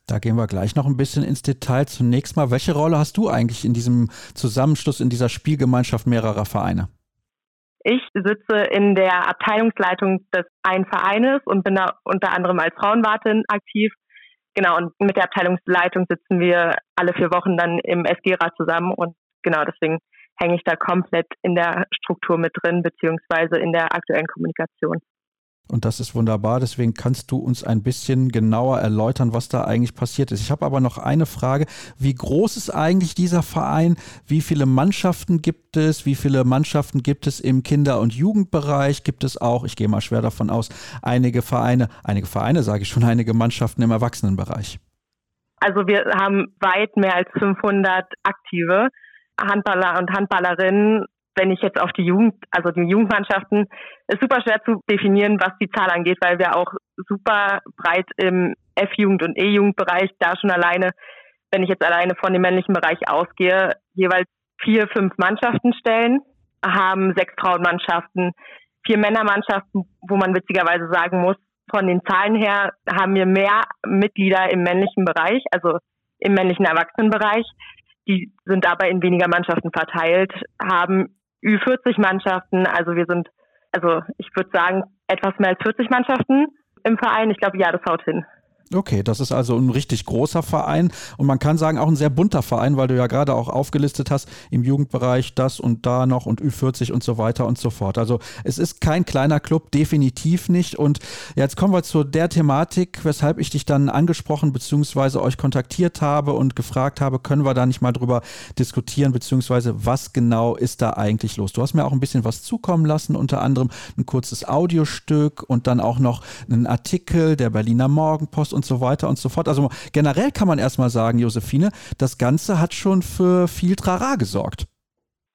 Da gehen wir gleich noch ein bisschen ins Detail. Zunächst mal, welche Rolle hast du eigentlich in diesem Zusammenschluss, in dieser Spielgemeinschaft mehrerer Vereine? Ich sitze in der Abteilungsleitung des einen Vereines und bin da unter anderem als Frauenwartin aktiv. Genau, und mit der Abteilungsleitung sitzen wir alle vier Wochen dann im SG-Rat zusammen und genau deswegen hänge ich da komplett in der Struktur mit drin, beziehungsweise in der aktuellen Kommunikation. Und das ist wunderbar. Deswegen kannst du uns ein bisschen genauer erläutern, was da eigentlich passiert ist. Ich habe aber noch eine Frage. Wie groß ist eigentlich dieser Verein? Wie viele Mannschaften gibt es? Wie viele Mannschaften gibt es im Kinder- und Jugendbereich? Gibt es auch, ich gehe mal schwer davon aus, einige Vereine, einige Vereine sage ich schon, einige Mannschaften im Erwachsenenbereich? Also wir haben weit mehr als 500 aktive Handballer und Handballerinnen wenn ich jetzt auf die Jugend, also die Jugendmannschaften, ist super schwer zu definieren, was die Zahl angeht, weil wir auch super breit im F-Jugend und E-Jugendbereich da schon alleine, wenn ich jetzt alleine von dem männlichen Bereich ausgehe, jeweils vier, fünf Mannschaften stellen, haben sechs Frauenmannschaften, vier Männermannschaften, wo man witzigerweise sagen muss, von den Zahlen her haben wir mehr Mitglieder im männlichen Bereich, also im männlichen Erwachsenenbereich. Die sind aber in weniger Mannschaften verteilt, haben Ü40-Mannschaften. Also wir sind, also ich würde sagen, etwas mehr als 40 Mannschaften im Verein. Ich glaube, ja, das haut hin. Okay, das ist also ein richtig großer Verein und man kann sagen auch ein sehr bunter Verein, weil du ja gerade auch aufgelistet hast im Jugendbereich das und da noch und Ü40 und so weiter und so fort. Also es ist kein kleiner Club, definitiv nicht. Und jetzt kommen wir zu der Thematik, weshalb ich dich dann angesprochen bzw. euch kontaktiert habe und gefragt habe, können wir da nicht mal drüber diskutieren bzw. was genau ist da eigentlich los? Du hast mir auch ein bisschen was zukommen lassen, unter anderem ein kurzes Audiostück und dann auch noch einen Artikel der Berliner Morgenpost und so weiter und so fort. Also generell kann man erstmal sagen, Josephine, das Ganze hat schon für viel Trara gesorgt.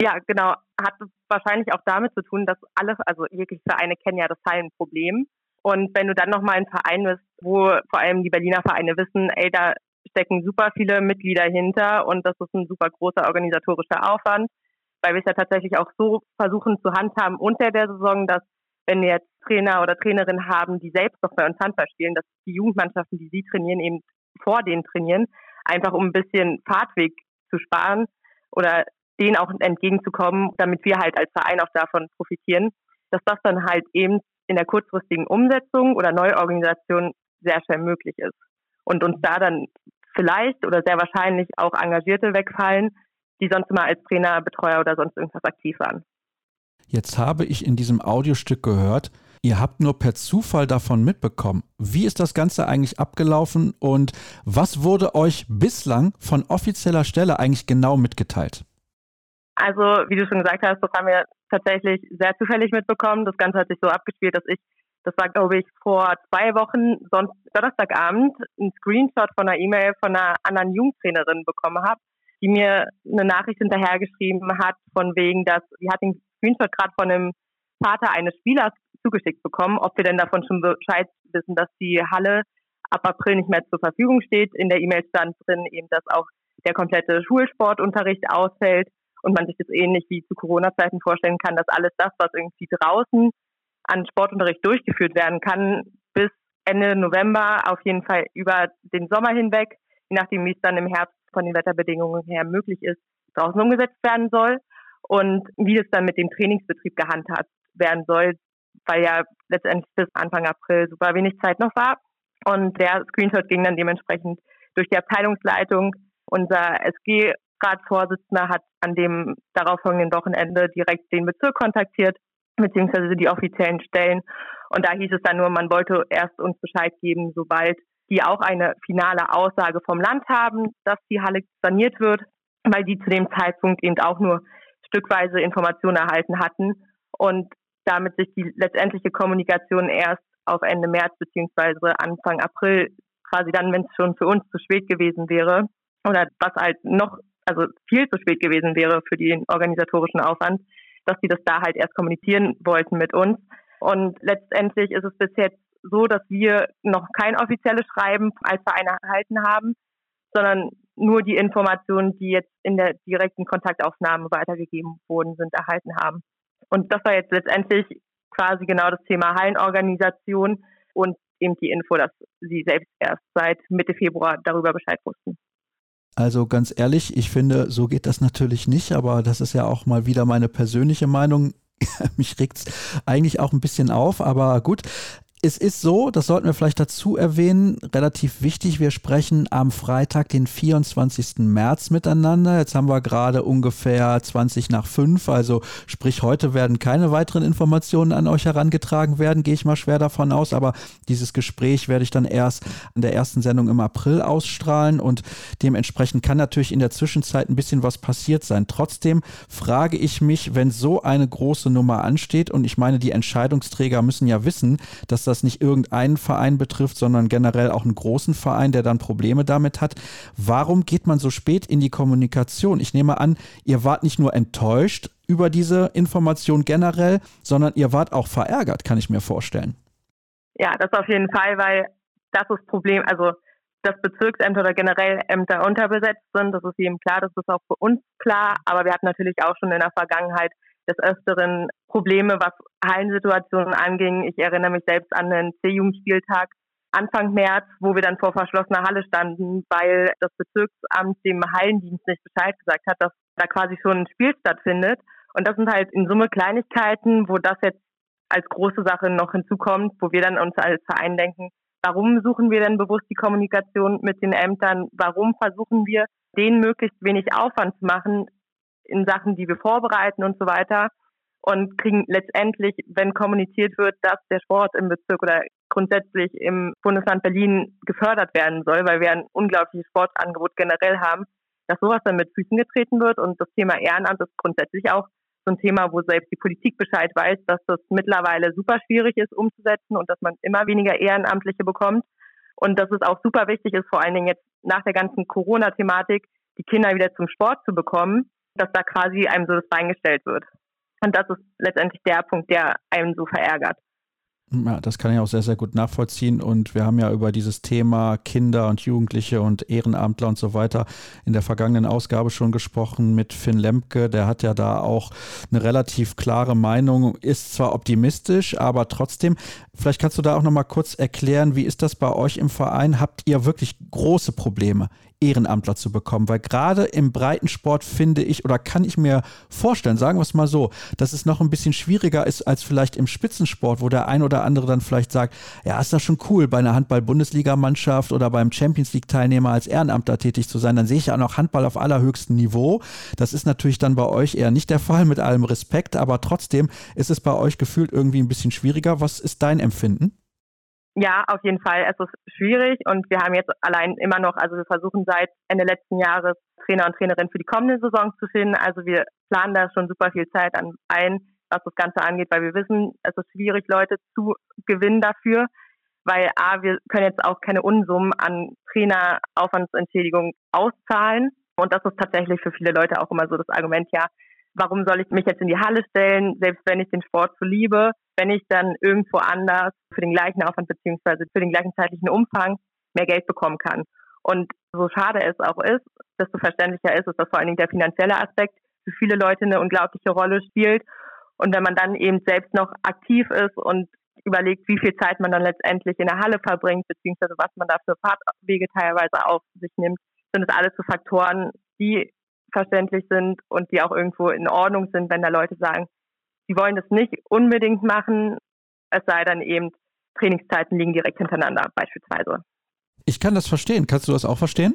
Ja, genau. Hat wahrscheinlich auch damit zu tun, dass alle, also jegliche Vereine kennen ja das Hallenproblem. Und wenn du dann nochmal ein Verein bist, wo vor allem die Berliner Vereine wissen, ey, da stecken super viele Mitglieder hinter und das ist ein super großer organisatorischer Aufwand, weil wir es ja tatsächlich auch so versuchen zu handhaben unter der Saison, dass wenn jetzt Trainer oder Trainerinnen haben, die selbst noch bei uns Handball spielen, dass die Jugendmannschaften, die sie trainieren, eben vor denen trainieren, einfach um ein bisschen Fahrtweg zu sparen oder denen auch entgegenzukommen, damit wir halt als Verein auch davon profitieren, dass das dann halt eben in der kurzfristigen Umsetzung oder Neuorganisation sehr schnell möglich ist. Und uns da dann vielleicht oder sehr wahrscheinlich auch Engagierte wegfallen, die sonst immer als Trainer, Betreuer oder sonst irgendwas aktiv waren. Jetzt habe ich in diesem Audiostück gehört, ihr habt nur per Zufall davon mitbekommen. Wie ist das Ganze eigentlich abgelaufen und was wurde euch bislang von offizieller Stelle eigentlich genau mitgeteilt? Also, wie du schon gesagt hast, das haben wir tatsächlich sehr zufällig mitbekommen. Das Ganze hat sich so abgespielt, dass ich, das war glaube ich vor zwei Wochen, sonst Donnerstagabend, einen Screenshot von einer E-Mail von einer anderen Jugendtrainerin bekommen habe, die mir eine Nachricht hinterhergeschrieben hat, von wegen, dass sie hat den Screenshot gerade von einem Vater eines Spielers zugeschickt bekommen, ob wir denn davon schon Bescheid wissen, dass die Halle ab April nicht mehr zur Verfügung steht. In der E-Mail stand drin eben, dass auch der komplette Schulsportunterricht ausfällt und man sich das ähnlich wie zu Corona-Zeiten vorstellen kann, dass alles das, was irgendwie draußen an Sportunterricht durchgeführt werden kann, bis Ende November auf jeden Fall über den Sommer hinweg, je nachdem, wie es dann im Herbst von den Wetterbedingungen her möglich ist, draußen umgesetzt werden soll und wie es dann mit dem Trainingsbetrieb gehandhabt werden soll, weil ja letztendlich bis Anfang April super wenig Zeit noch war. Und der Screenshot ging dann dementsprechend durch die Abteilungsleitung. Unser SG-Ratsvorsitzender hat an dem darauffolgenden Wochenende direkt den Bezirk kontaktiert, beziehungsweise die offiziellen Stellen. Und da hieß es dann nur, man wollte erst uns Bescheid geben, sobald die auch eine finale Aussage vom Land haben, dass die Halle saniert wird, weil die zu dem Zeitpunkt eben auch nur stückweise Informationen erhalten hatten und damit sich die letztendliche Kommunikation erst auf Ende März beziehungsweise Anfang April quasi dann, wenn es schon für uns zu spät gewesen wäre oder was halt noch, also viel zu spät gewesen wäre für den organisatorischen Aufwand, dass sie das da halt erst kommunizieren wollten mit uns. Und letztendlich ist es bis jetzt so, dass wir noch kein offizielles Schreiben als Verein erhalten haben, sondern nur die Informationen, die jetzt in der direkten Kontaktaufnahme weitergegeben wurden, sind, erhalten haben. Und das war jetzt letztendlich quasi genau das Thema Hallenorganisation und eben die Info, dass sie selbst erst seit Mitte Februar darüber Bescheid wussten. Also ganz ehrlich, ich finde, so geht das natürlich nicht, aber das ist ja auch mal wieder meine persönliche Meinung. <laughs> Mich regt es eigentlich auch ein bisschen auf, aber gut es ist so, das sollten wir vielleicht dazu erwähnen, relativ wichtig, wir sprechen am Freitag, den 24. März miteinander. Jetzt haben wir gerade ungefähr 20 nach 5, also sprich heute werden keine weiteren Informationen an euch herangetragen werden, gehe ich mal schwer davon aus, aber dieses Gespräch werde ich dann erst in der ersten Sendung im April ausstrahlen und dementsprechend kann natürlich in der Zwischenzeit ein bisschen was passiert sein. Trotzdem frage ich mich, wenn so eine große Nummer ansteht und ich meine, die Entscheidungsträger müssen ja wissen, dass das das nicht irgendeinen Verein betrifft, sondern generell auch einen großen Verein, der dann Probleme damit hat. Warum geht man so spät in die Kommunikation? Ich nehme an, ihr wart nicht nur enttäuscht über diese Information generell, sondern ihr wart auch verärgert, kann ich mir vorstellen. Ja, das auf jeden Fall, weil das ist Problem, also dass Bezirksämter oder generell Ämter unterbesetzt sind, das ist jedem klar, das ist auch für uns klar, aber wir hatten natürlich auch schon in der Vergangenheit des Öfteren Probleme, was Hallensituationen anging. Ich erinnere mich selbst an einen C-Jugendspieltag Anfang März, wo wir dann vor verschlossener Halle standen, weil das Bezirksamt dem Hallendienst nicht Bescheid gesagt hat, dass da quasi schon ein Spiel stattfindet. Und das sind halt in Summe Kleinigkeiten, wo das jetzt als große Sache noch hinzukommt, wo wir dann uns als Verein denken, warum suchen wir denn bewusst die Kommunikation mit den Ämtern? Warum versuchen wir, denen möglichst wenig Aufwand zu machen, in Sachen, die wir vorbereiten und so weiter. Und kriegen letztendlich, wenn kommuniziert wird, dass der Sport im Bezirk oder grundsätzlich im Bundesland Berlin gefördert werden soll, weil wir ein unglaubliches Sportangebot generell haben, dass sowas dann mit Füßen getreten wird. Und das Thema Ehrenamt ist grundsätzlich auch so ein Thema, wo selbst die Politik Bescheid weiß, dass das mittlerweile super schwierig ist umzusetzen und dass man immer weniger Ehrenamtliche bekommt. Und dass es auch super wichtig ist, vor allen Dingen jetzt nach der ganzen Corona-Thematik, die Kinder wieder zum Sport zu bekommen dass da quasi einem so das Bein gestellt wird. Und das ist letztendlich der Punkt, der einem so verärgert. Ja, das kann ich auch sehr, sehr gut nachvollziehen. Und wir haben ja über dieses Thema Kinder und Jugendliche und Ehrenamtler und so weiter in der vergangenen Ausgabe schon gesprochen mit Finn Lemke. Der hat ja da auch eine relativ klare Meinung, ist zwar optimistisch, aber trotzdem, vielleicht kannst du da auch nochmal kurz erklären, wie ist das bei euch im Verein? Habt ihr wirklich große Probleme Ehrenamtler zu bekommen, weil gerade im Breitensport finde ich oder kann ich mir vorstellen, sagen wir es mal so, dass es noch ein bisschen schwieriger ist als vielleicht im Spitzensport, wo der ein oder andere dann vielleicht sagt, ja, ist das schon cool, bei einer Handball-Bundesligamannschaft oder beim Champions League-Teilnehmer als Ehrenamtler tätig zu sein, dann sehe ich ja noch Handball auf allerhöchstem Niveau. Das ist natürlich dann bei euch eher nicht der Fall, mit allem Respekt, aber trotzdem ist es bei euch gefühlt irgendwie ein bisschen schwieriger. Was ist dein Empfinden? Ja, auf jeden Fall. Es ist schwierig und wir haben jetzt allein immer noch, also wir versuchen seit Ende letzten Jahres Trainer und Trainerin für die kommende Saison zu finden. Also wir planen da schon super viel Zeit an ein, was das Ganze angeht, weil wir wissen, es ist schwierig, Leute zu gewinnen dafür, weil A, wir können jetzt auch keine Unsummen an Traineraufwandsentschädigung auszahlen. Und das ist tatsächlich für viele Leute auch immer so das Argument, ja, warum soll ich mich jetzt in die Halle stellen, selbst wenn ich den Sport so liebe, wenn ich dann irgendwo anders für den gleichen Aufwand beziehungsweise für den gleichen zeitlichen Umfang mehr Geld bekommen kann. Und so schade es auch ist, desto verständlicher ist es, dass vor allen Dingen der finanzielle Aspekt für viele Leute eine unglaubliche Rolle spielt. Und wenn man dann eben selbst noch aktiv ist und überlegt, wie viel Zeit man dann letztendlich in der Halle verbringt, beziehungsweise was man da für Fahrtwege teilweise auf sich nimmt, sind es alles so Faktoren, die verständlich sind und die auch irgendwo in Ordnung sind, wenn da Leute sagen, sie wollen das nicht unbedingt machen, es sei dann eben, Trainingszeiten liegen direkt hintereinander beispielsweise. Ich kann das verstehen. Kannst du das auch verstehen?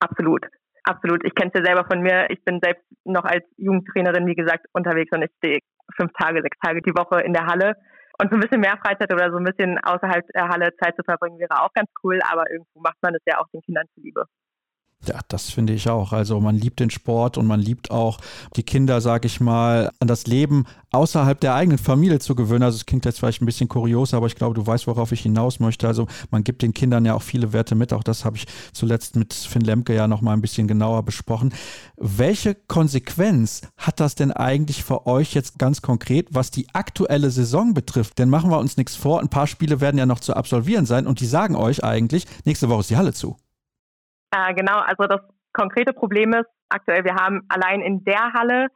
Absolut. Absolut. Ich kenne es ja selber von mir. Ich bin selbst noch als Jugendtrainerin, wie gesagt, unterwegs und ich stehe fünf Tage, sechs Tage die Woche in der Halle. Und so ein bisschen mehr Freizeit oder so ein bisschen außerhalb der Halle Zeit zu verbringen, wäre auch ganz cool, aber irgendwo macht man es ja auch den Kindern zuliebe. Ja, das finde ich auch. Also man liebt den Sport und man liebt auch die Kinder, sage ich mal, an das Leben außerhalb der eigenen Familie zu gewöhnen. Also es klingt jetzt vielleicht ein bisschen kurios, aber ich glaube, du weißt, worauf ich hinaus möchte. Also man gibt den Kindern ja auch viele Werte mit. Auch das habe ich zuletzt mit Finn Lemke ja noch mal ein bisschen genauer besprochen. Welche Konsequenz hat das denn eigentlich für euch jetzt ganz konkret, was die aktuelle Saison betrifft? Denn machen wir uns nichts vor, ein paar Spiele werden ja noch zu absolvieren sein und die sagen euch eigentlich, nächste Woche ist die Halle zu. Äh, genau, also das konkrete Problem ist aktuell, wir haben allein in der Halle,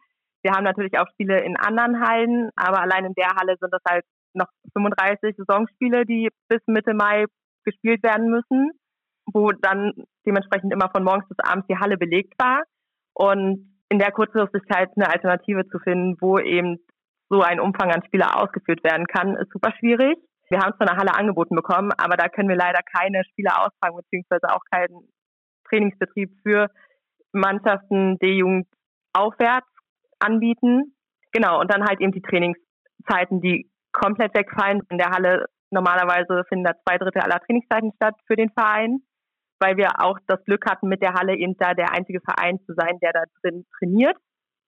wir haben natürlich auch Spiele in anderen Hallen, aber allein in der Halle sind das halt noch 35 Saisonspiele, die bis Mitte Mai gespielt werden müssen, wo dann dementsprechend immer von morgens bis abends die Halle belegt war. Und in der Kurzfristigkeit eine Alternative zu finden, wo eben so ein Umfang an Spieler ausgeführt werden kann, ist super schwierig. Wir haben zwar eine Halle angeboten bekommen, aber da können wir leider keine Spieler austragen, beziehungsweise auch keinen Trainingsbetrieb für Mannschaften D-Jugend aufwärts anbieten. Genau, und dann halt eben die Trainingszeiten, die komplett wegfallen. In der Halle normalerweise finden da zwei Drittel aller Trainingszeiten statt für den Verein, weil wir auch das Glück hatten, mit der Halle eben da der einzige Verein zu sein, der da drin trainiert.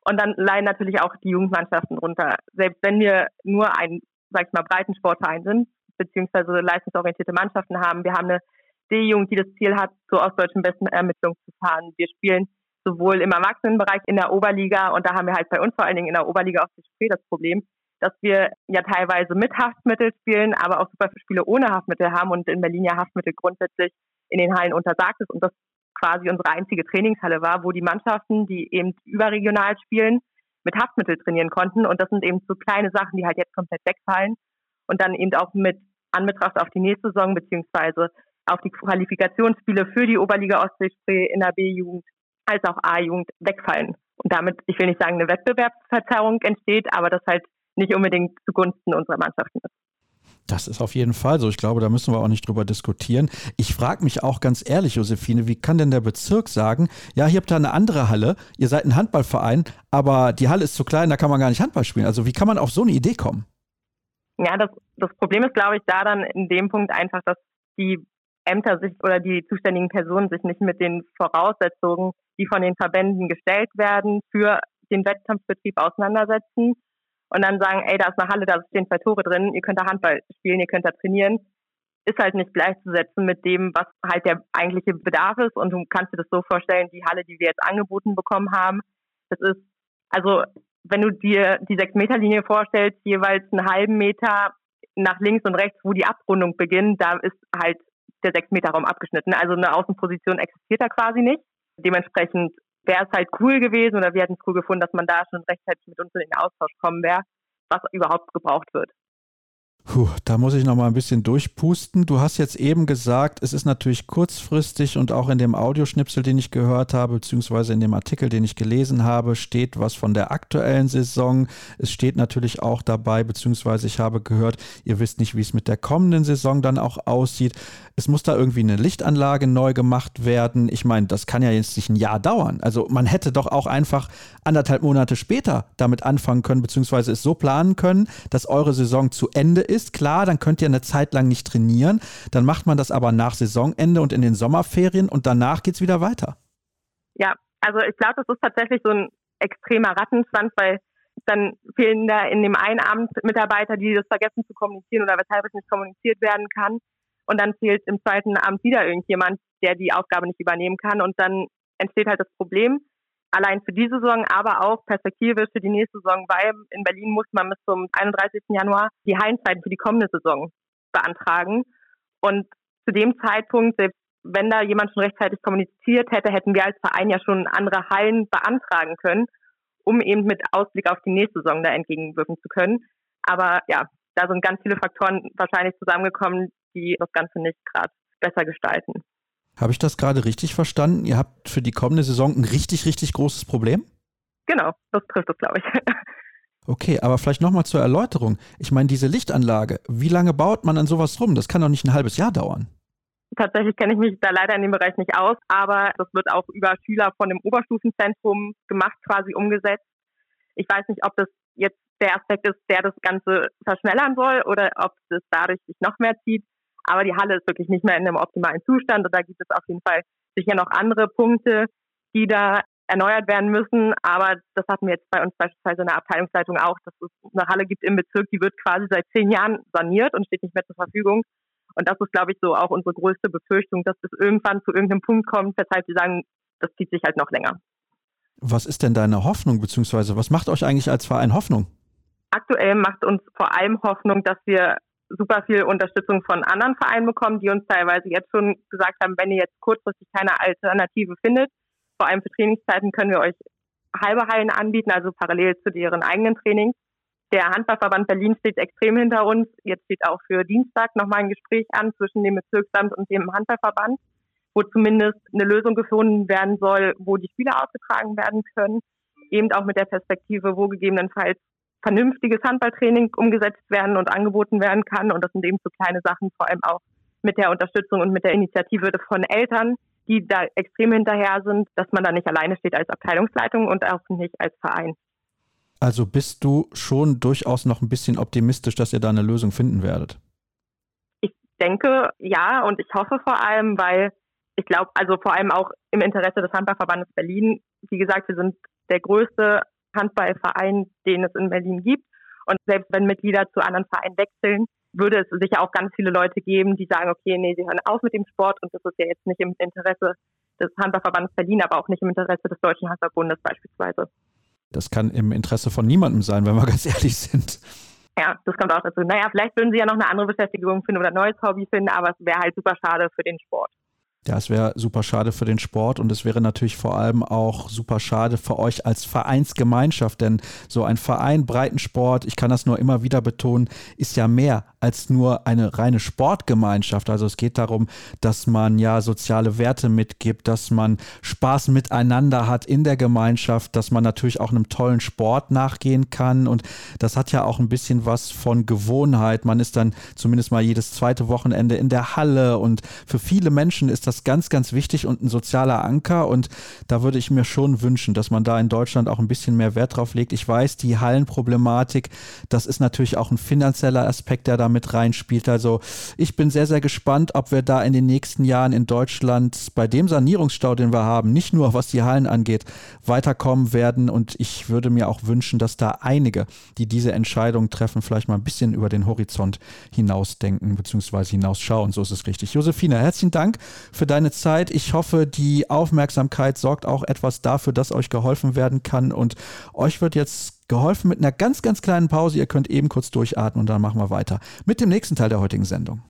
Und dann leiden natürlich auch die Jugendmannschaften runter. Selbst wenn wir nur ein, sag ich mal, Breitensportverein sind, beziehungsweise leistungsorientierte Mannschaften haben, wir haben eine D-Jugend, die das Ziel hat, zur ostdeutschen besten Ermittlung zu fahren. Wir spielen sowohl im Erwachsenenbereich in der Oberliga und da haben wir halt bei uns vor allen Dingen in der Oberliga auch das Problem, dass wir ja teilweise mit Haftmittel spielen, aber auch super viele Spiele ohne Haftmittel haben und in Berlin ja Haftmittel grundsätzlich in den Hallen untersagt ist und das quasi unsere einzige Trainingshalle war, wo die Mannschaften, die eben überregional spielen, mit Haftmittel trainieren konnten und das sind eben so kleine Sachen, die halt jetzt komplett wegfallen und dann eben auch mit Anbetracht auf die nächste Saison beziehungsweise auf die Qualifikationsspiele für die Oberliga Ostseespree in der B-Jugend als auch A-Jugend wegfallen. Und damit, ich will nicht sagen, eine Wettbewerbsverzerrung entsteht, aber das halt nicht unbedingt zugunsten unserer Mannschaften ist. Das ist auf jeden Fall so. Ich glaube, da müssen wir auch nicht drüber diskutieren. Ich frage mich auch ganz ehrlich, Josephine, wie kann denn der Bezirk sagen, ja, hier habt ihr eine andere Halle, ihr seid ein Handballverein, aber die Halle ist zu klein, da kann man gar nicht Handball spielen. Also wie kann man auf so eine Idee kommen? Ja, das, das Problem ist, glaube ich, da dann in dem Punkt einfach, dass die Ämter sich oder die zuständigen Personen sich nicht mit den Voraussetzungen, die von den Verbänden gestellt werden, für den Wettkampfbetrieb auseinandersetzen und dann sagen, ey, da ist eine Halle, da stehen zwei Tore drin, ihr könnt da Handball spielen, ihr könnt da trainieren, ist halt nicht gleichzusetzen mit dem, was halt der eigentliche Bedarf ist. Und du kannst dir das so vorstellen, die Halle, die wir jetzt angeboten bekommen haben, das ist, also wenn du dir die Sechs-Meter-Linie vorstellst, jeweils einen halben Meter nach links und rechts, wo die Abrundung beginnt, da ist halt der 6-Meter-Raum abgeschnitten. Also eine Außenposition existiert da quasi nicht. Dementsprechend wäre es halt cool gewesen oder wir hätten es cool gefunden, dass man da schon rechtzeitig mit uns in den Austausch kommen wäre, was überhaupt gebraucht wird. Puh, da muss ich noch mal ein bisschen durchpusten. Du hast jetzt eben gesagt, es ist natürlich kurzfristig und auch in dem Audioschnipsel, den ich gehört habe, beziehungsweise in dem Artikel, den ich gelesen habe, steht was von der aktuellen Saison. Es steht natürlich auch dabei, beziehungsweise ich habe gehört, ihr wisst nicht, wie es mit der kommenden Saison dann auch aussieht. Es muss da irgendwie eine Lichtanlage neu gemacht werden. Ich meine, das kann ja jetzt nicht ein Jahr dauern. Also man hätte doch auch einfach anderthalb Monate später damit anfangen können, beziehungsweise es so planen können, dass eure Saison zu Ende ist klar, dann könnt ihr eine Zeit lang nicht trainieren. Dann macht man das aber nach Saisonende und in den Sommerferien und danach geht es wieder weiter. Ja, also ich glaube, das ist tatsächlich so ein extremer Rattenschwanz, weil dann fehlen da in dem einen Abend Mitarbeiter, die das vergessen zu kommunizieren oder weshalb es nicht kommuniziert werden kann. Und dann fehlt im zweiten Abend wieder irgendjemand, der die Aufgabe nicht übernehmen kann. Und dann entsteht halt das Problem, allein für diese Saison, aber auch perspektivisch für die nächste Saison, weil in Berlin muss man bis zum 31. Januar die Hallenzeiten für die kommende Saison beantragen. Und zu dem Zeitpunkt, selbst wenn da jemand schon rechtzeitig kommuniziert hätte, hätten wir als Verein ja schon andere Hallen beantragen können, um eben mit Ausblick auf die nächste Saison da entgegenwirken zu können. Aber ja, da sind ganz viele Faktoren wahrscheinlich zusammengekommen, die das Ganze nicht gerade besser gestalten. Habe ich das gerade richtig verstanden? Ihr habt für die kommende Saison ein richtig, richtig großes Problem? Genau, das trifft es, glaube ich. <laughs> Okay, aber vielleicht nochmal zur Erläuterung. Ich meine, diese Lichtanlage, wie lange baut man an sowas rum? Das kann doch nicht ein halbes Jahr dauern. Tatsächlich kenne ich mich da leider in dem Bereich nicht aus, aber das wird auch über Schüler von dem Oberstufenzentrum gemacht, quasi umgesetzt. Ich weiß nicht, ob das jetzt der Aspekt ist, der das Ganze verschnellern soll oder ob es dadurch sich noch mehr zieht. Aber die Halle ist wirklich nicht mehr in einem optimalen Zustand und da gibt es auf jeden Fall sicher noch andere Punkte, die da erneuert werden müssen. Aber das hatten wir jetzt bei uns beispielsweise in der Abteilungsleitung auch, dass es eine Halle gibt im Bezirk, die wird quasi seit zehn Jahren saniert und steht nicht mehr zur Verfügung. Und das ist, glaube ich, so auch unsere größte Befürchtung, dass es irgendwann zu irgendeinem Punkt kommt, weshalb sie sagen, das zieht sich halt noch länger. Was ist denn deine Hoffnung, beziehungsweise was macht euch eigentlich als Verein Hoffnung? Aktuell macht uns vor allem Hoffnung, dass wir super viel Unterstützung von anderen Vereinen bekommen, die uns teilweise jetzt schon gesagt haben, wenn ihr jetzt kurzfristig keine Alternative findet, vor allem für Trainingszeiten können wir euch halbe Hallen anbieten, also parallel zu deren eigenen Trainings. Der Handballverband Berlin steht extrem hinter uns. Jetzt steht auch für Dienstag nochmal ein Gespräch an zwischen dem Bezirksamt und dem Handballverband, wo zumindest eine Lösung gefunden werden soll, wo die Spieler ausgetragen werden können. Eben auch mit der Perspektive, wo gegebenenfalls vernünftiges Handballtraining umgesetzt werden und angeboten werden kann. Und das sind eben so kleine Sachen, vor allem auch mit der Unterstützung und mit der Initiative von Eltern, die da extrem hinterher sind, dass man da nicht alleine steht als Abteilungsleitung und auch nicht als Verein. Also bist du schon durchaus noch ein bisschen optimistisch, dass ihr da eine Lösung finden werdet? Ich denke ja und ich hoffe vor allem, weil ich glaube, also vor allem auch im Interesse des Handballverbandes Berlin, wie gesagt, wir sind der größte Handballverein, den es in Berlin gibt. Und selbst wenn Mitglieder zu anderen Vereinen wechseln, würde es sicher auch ganz viele Leute geben, die sagen, okay, nee, sie hören auf mit dem Sport und das ist ja jetzt nicht im Interesse des Handballverbandes Berlin, aber auch nicht im Interesse des Deutschen Handballbundes beispielsweise. Das kann im Interesse von niemandem sein, wenn wir <laughs> ganz ehrlich sind. Ja, das kommt auch dazu. Naja, vielleicht würden sie ja noch eine andere Beschäftigung finden oder ein neues Hobby finden, aber es wäre halt super schade für den Sport. Ja, es wäre super schade für den Sport und es wäre natürlich vor allem auch super schade für euch als Vereinsgemeinschaft, denn so ein Verein Breitensport, ich kann das nur immer wieder betonen, ist ja mehr als nur eine reine Sportgemeinschaft. Also es geht darum, dass man ja soziale Werte mitgibt, dass man Spaß miteinander hat in der Gemeinschaft, dass man natürlich auch einem tollen Sport nachgehen kann und das hat ja auch ein bisschen was von Gewohnheit. Man ist dann zumindest mal jedes zweite Wochenende in der Halle und für viele Menschen ist das das ganz, ganz wichtig und ein sozialer Anker. Und da würde ich mir schon wünschen, dass man da in Deutschland auch ein bisschen mehr Wert drauf legt. Ich weiß, die Hallenproblematik, das ist natürlich auch ein finanzieller Aspekt, der da mit reinspielt. Also ich bin sehr, sehr gespannt, ob wir da in den nächsten Jahren in Deutschland bei dem Sanierungsstau, den wir haben, nicht nur was die Hallen angeht, weiterkommen werden. Und ich würde mir auch wünschen, dass da einige, die diese Entscheidung treffen, vielleicht mal ein bisschen über den Horizont hinausdenken bzw. hinausschauen. So ist es richtig. Josephine, herzlichen Dank für für deine Zeit. Ich hoffe, die Aufmerksamkeit sorgt auch etwas dafür, dass euch geholfen werden kann. Und euch wird jetzt geholfen mit einer ganz, ganz kleinen Pause. Ihr könnt eben kurz durchatmen und dann machen wir weiter mit dem nächsten Teil der heutigen Sendung.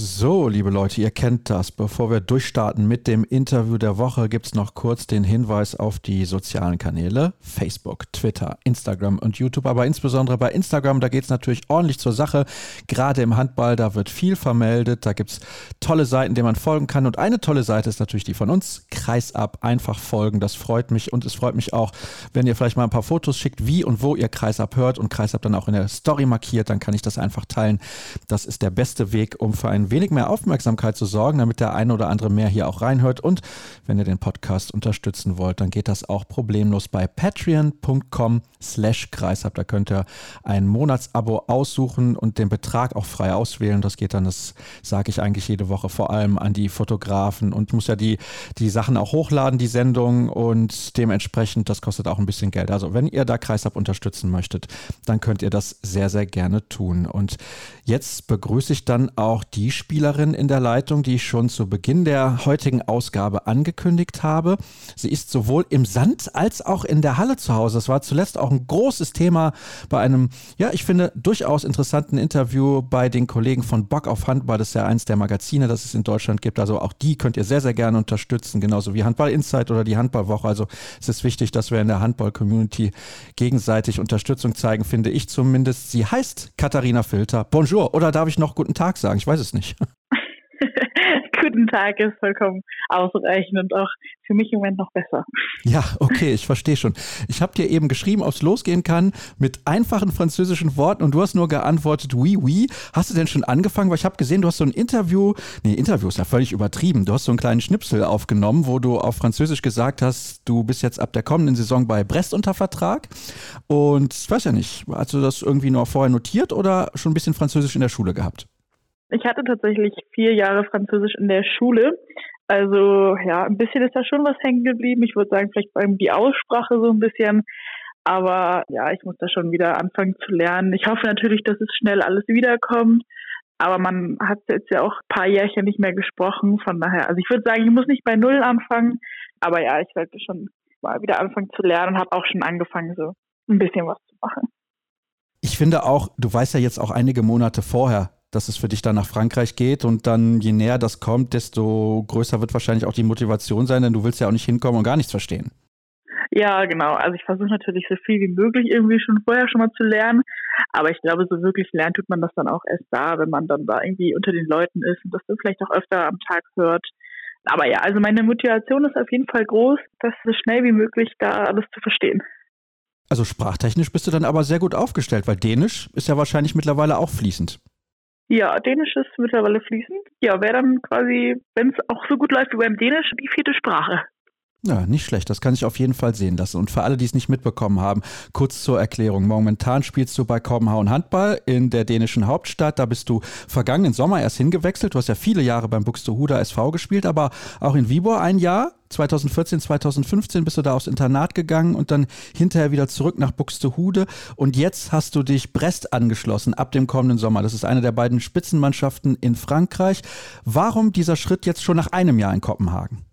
So, liebe Leute, ihr kennt das. Bevor wir durchstarten mit dem Interview der Woche, gibt es noch kurz den Hinweis auf die sozialen Kanäle Facebook, Twitter, Instagram und YouTube. Aber insbesondere bei Instagram, da geht es natürlich ordentlich zur Sache. Gerade im Handball, da wird viel vermeldet. Da gibt es tolle Seiten, denen man folgen kann. Und eine tolle Seite ist natürlich die von uns, Kreisab. Einfach folgen, das freut mich. Und es freut mich auch, wenn ihr vielleicht mal ein paar Fotos schickt, wie und wo ihr Kreisab hört und Kreisab dann auch in der Story markiert. Dann kann ich das einfach teilen. Das ist der beste Weg, um für wenig mehr Aufmerksamkeit zu sorgen, damit der eine oder andere mehr hier auch reinhört. Und wenn ihr den Podcast unterstützen wollt, dann geht das auch problemlos bei patreon.com slash kreisab. Da könnt ihr ein Monatsabo aussuchen und den Betrag auch frei auswählen. Das geht dann, das sage ich eigentlich jede Woche, vor allem an die Fotografen und muss ja die, die Sachen auch hochladen, die Sendung und dementsprechend, das kostet auch ein bisschen Geld. Also wenn ihr da Kreisab unterstützen möchtet, dann könnt ihr das sehr, sehr gerne tun. Und jetzt begrüße ich dann auch die Spieler, Spielerin in der Leitung, die ich schon zu Beginn der heutigen Ausgabe angekündigt habe. Sie ist sowohl im Sand als auch in der Halle zu Hause. Das war zuletzt auch ein großes Thema bei einem, ja, ich finde, durchaus interessanten Interview bei den Kollegen von Bock auf Handball. Das ist ja eins der Magazine, das es in Deutschland gibt. Also auch die könnt ihr sehr, sehr gerne unterstützen, genauso wie Handball Insight oder die Handballwoche. Also es ist wichtig, dass wir in der Handball-Community gegenseitig Unterstützung zeigen, finde ich zumindest. Sie heißt Katharina Filter. Bonjour. Oder darf ich noch guten Tag sagen? Ich weiß es nicht. <laughs> guten Tag ist vollkommen ausreichend und auch für mich im Moment noch besser. Ja, okay, ich verstehe schon. Ich habe dir eben geschrieben, ob es losgehen kann mit einfachen französischen Worten und du hast nur geantwortet, oui, oui. Hast du denn schon angefangen? Weil ich habe gesehen, du hast so ein Interview, nee, Interview ist ja völlig übertrieben. Du hast so einen kleinen Schnipsel aufgenommen, wo du auf Französisch gesagt hast, du bist jetzt ab der kommenden Saison bei Brest unter Vertrag. Und ich weiß ja nicht, hast du das irgendwie nur vorher notiert oder schon ein bisschen Französisch in der Schule gehabt? Ich hatte tatsächlich vier Jahre Französisch in der Schule. Also ja, ein bisschen ist da schon was hängen geblieben. Ich würde sagen, vielleicht allem die Aussprache so ein bisschen. Aber ja, ich muss da schon wieder anfangen zu lernen. Ich hoffe natürlich, dass es schnell alles wiederkommt. Aber man hat jetzt ja auch ein paar Jährchen nicht mehr gesprochen. Von daher, also ich würde sagen, ich muss nicht bei Null anfangen. Aber ja, ich sollte schon mal wieder anfangen zu lernen und habe auch schon angefangen, so ein bisschen was zu machen. Ich finde auch, du weißt ja jetzt auch einige Monate vorher, dass es für dich dann nach Frankreich geht und dann je näher das kommt, desto größer wird wahrscheinlich auch die Motivation sein, denn du willst ja auch nicht hinkommen und gar nichts verstehen. Ja, genau. Also ich versuche natürlich so viel wie möglich irgendwie schon vorher schon mal zu lernen, aber ich glaube, so wirklich lernen tut man das dann auch erst da, wenn man dann da irgendwie unter den Leuten ist und das dann vielleicht auch öfter am Tag hört. Aber ja, also meine Motivation ist auf jeden Fall groß, das so schnell wie möglich da alles zu verstehen. Also sprachtechnisch bist du dann aber sehr gut aufgestellt, weil Dänisch ist ja wahrscheinlich mittlerweile auch fließend. Ja, Dänisch ist mittlerweile fließend. Ja, wäre dann quasi, wenn es auch so gut läuft wie beim Dänisch, die vierte Sprache. Ja, nicht schlecht. Das kann ich auf jeden Fall sehen lassen. Und für alle, die es nicht mitbekommen haben, kurz zur Erklärung. Momentan spielst du bei Kopenhagen Handball in der dänischen Hauptstadt. Da bist du vergangenen Sommer erst hingewechselt. Du hast ja viele Jahre beim Buxtehude SV gespielt, aber auch in Viborg ein Jahr. 2014, 2015 bist du da aufs Internat gegangen und dann hinterher wieder zurück nach Buxtehude. Und jetzt hast du dich Brest angeschlossen ab dem kommenden Sommer. Das ist eine der beiden Spitzenmannschaften in Frankreich. Warum dieser Schritt jetzt schon nach einem Jahr in Kopenhagen?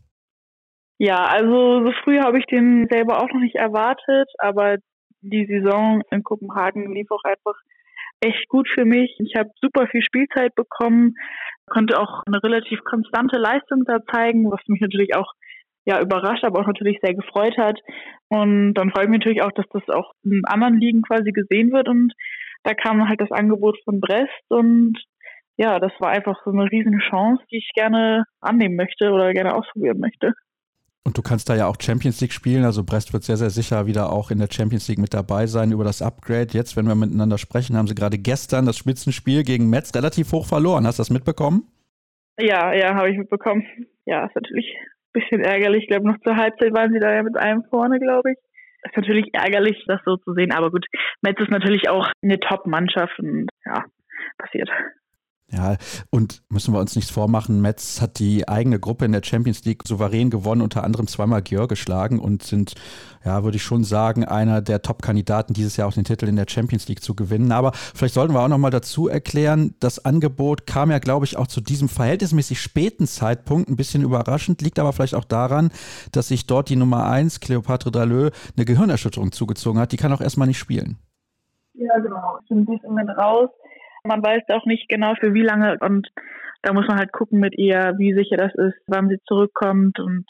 Ja, also so früh habe ich den selber auch noch nicht erwartet, aber die Saison in Kopenhagen lief auch einfach echt gut für mich. Ich habe super viel Spielzeit bekommen, konnte auch eine relativ konstante Leistung da zeigen, was mich natürlich auch ja überrascht, aber auch natürlich sehr gefreut hat. Und dann freue ich mich natürlich auch, dass das auch in anderen Ligen quasi gesehen wird. Und da kam halt das Angebot von Brest und ja, das war einfach so eine riesen Chance, die ich gerne annehmen möchte oder gerne ausprobieren möchte. Und du kannst da ja auch Champions League spielen. Also Brest wird sehr, sehr sicher wieder auch in der Champions League mit dabei sein über das Upgrade. Jetzt, wenn wir miteinander sprechen, haben sie gerade gestern das Spitzenspiel gegen Metz relativ hoch verloren. Hast du das mitbekommen? Ja, ja, habe ich mitbekommen. Ja, ist natürlich ein bisschen ärgerlich. Ich glaube, noch zur Halbzeit waren sie da ja mit einem vorne, glaube ich. Ist natürlich ärgerlich, das so zu sehen. Aber gut, Metz ist natürlich auch eine Top-Mannschaft und ja, passiert. Ja, und müssen wir uns nichts vormachen, Metz hat die eigene Gruppe in der Champions League souverän gewonnen, unter anderem zweimal Gjör geschlagen und sind, ja, würde ich schon sagen, einer der Top-Kandidaten dieses Jahr auch den Titel in der Champions League zu gewinnen. Aber vielleicht sollten wir auch nochmal dazu erklären, das Angebot kam ja, glaube ich, auch zu diesem verhältnismäßig späten Zeitpunkt, ein bisschen überraschend, liegt aber vielleicht auch daran, dass sich dort die Nummer 1, Cleopatre Draleux, eine Gehirnerschütterung zugezogen hat. Die kann auch erstmal nicht spielen. Ja, genau. Ich bin im Moment raus man weiß auch nicht genau für wie lange und da muss man halt gucken mit ihr, wie sicher das ist, wann sie zurückkommt und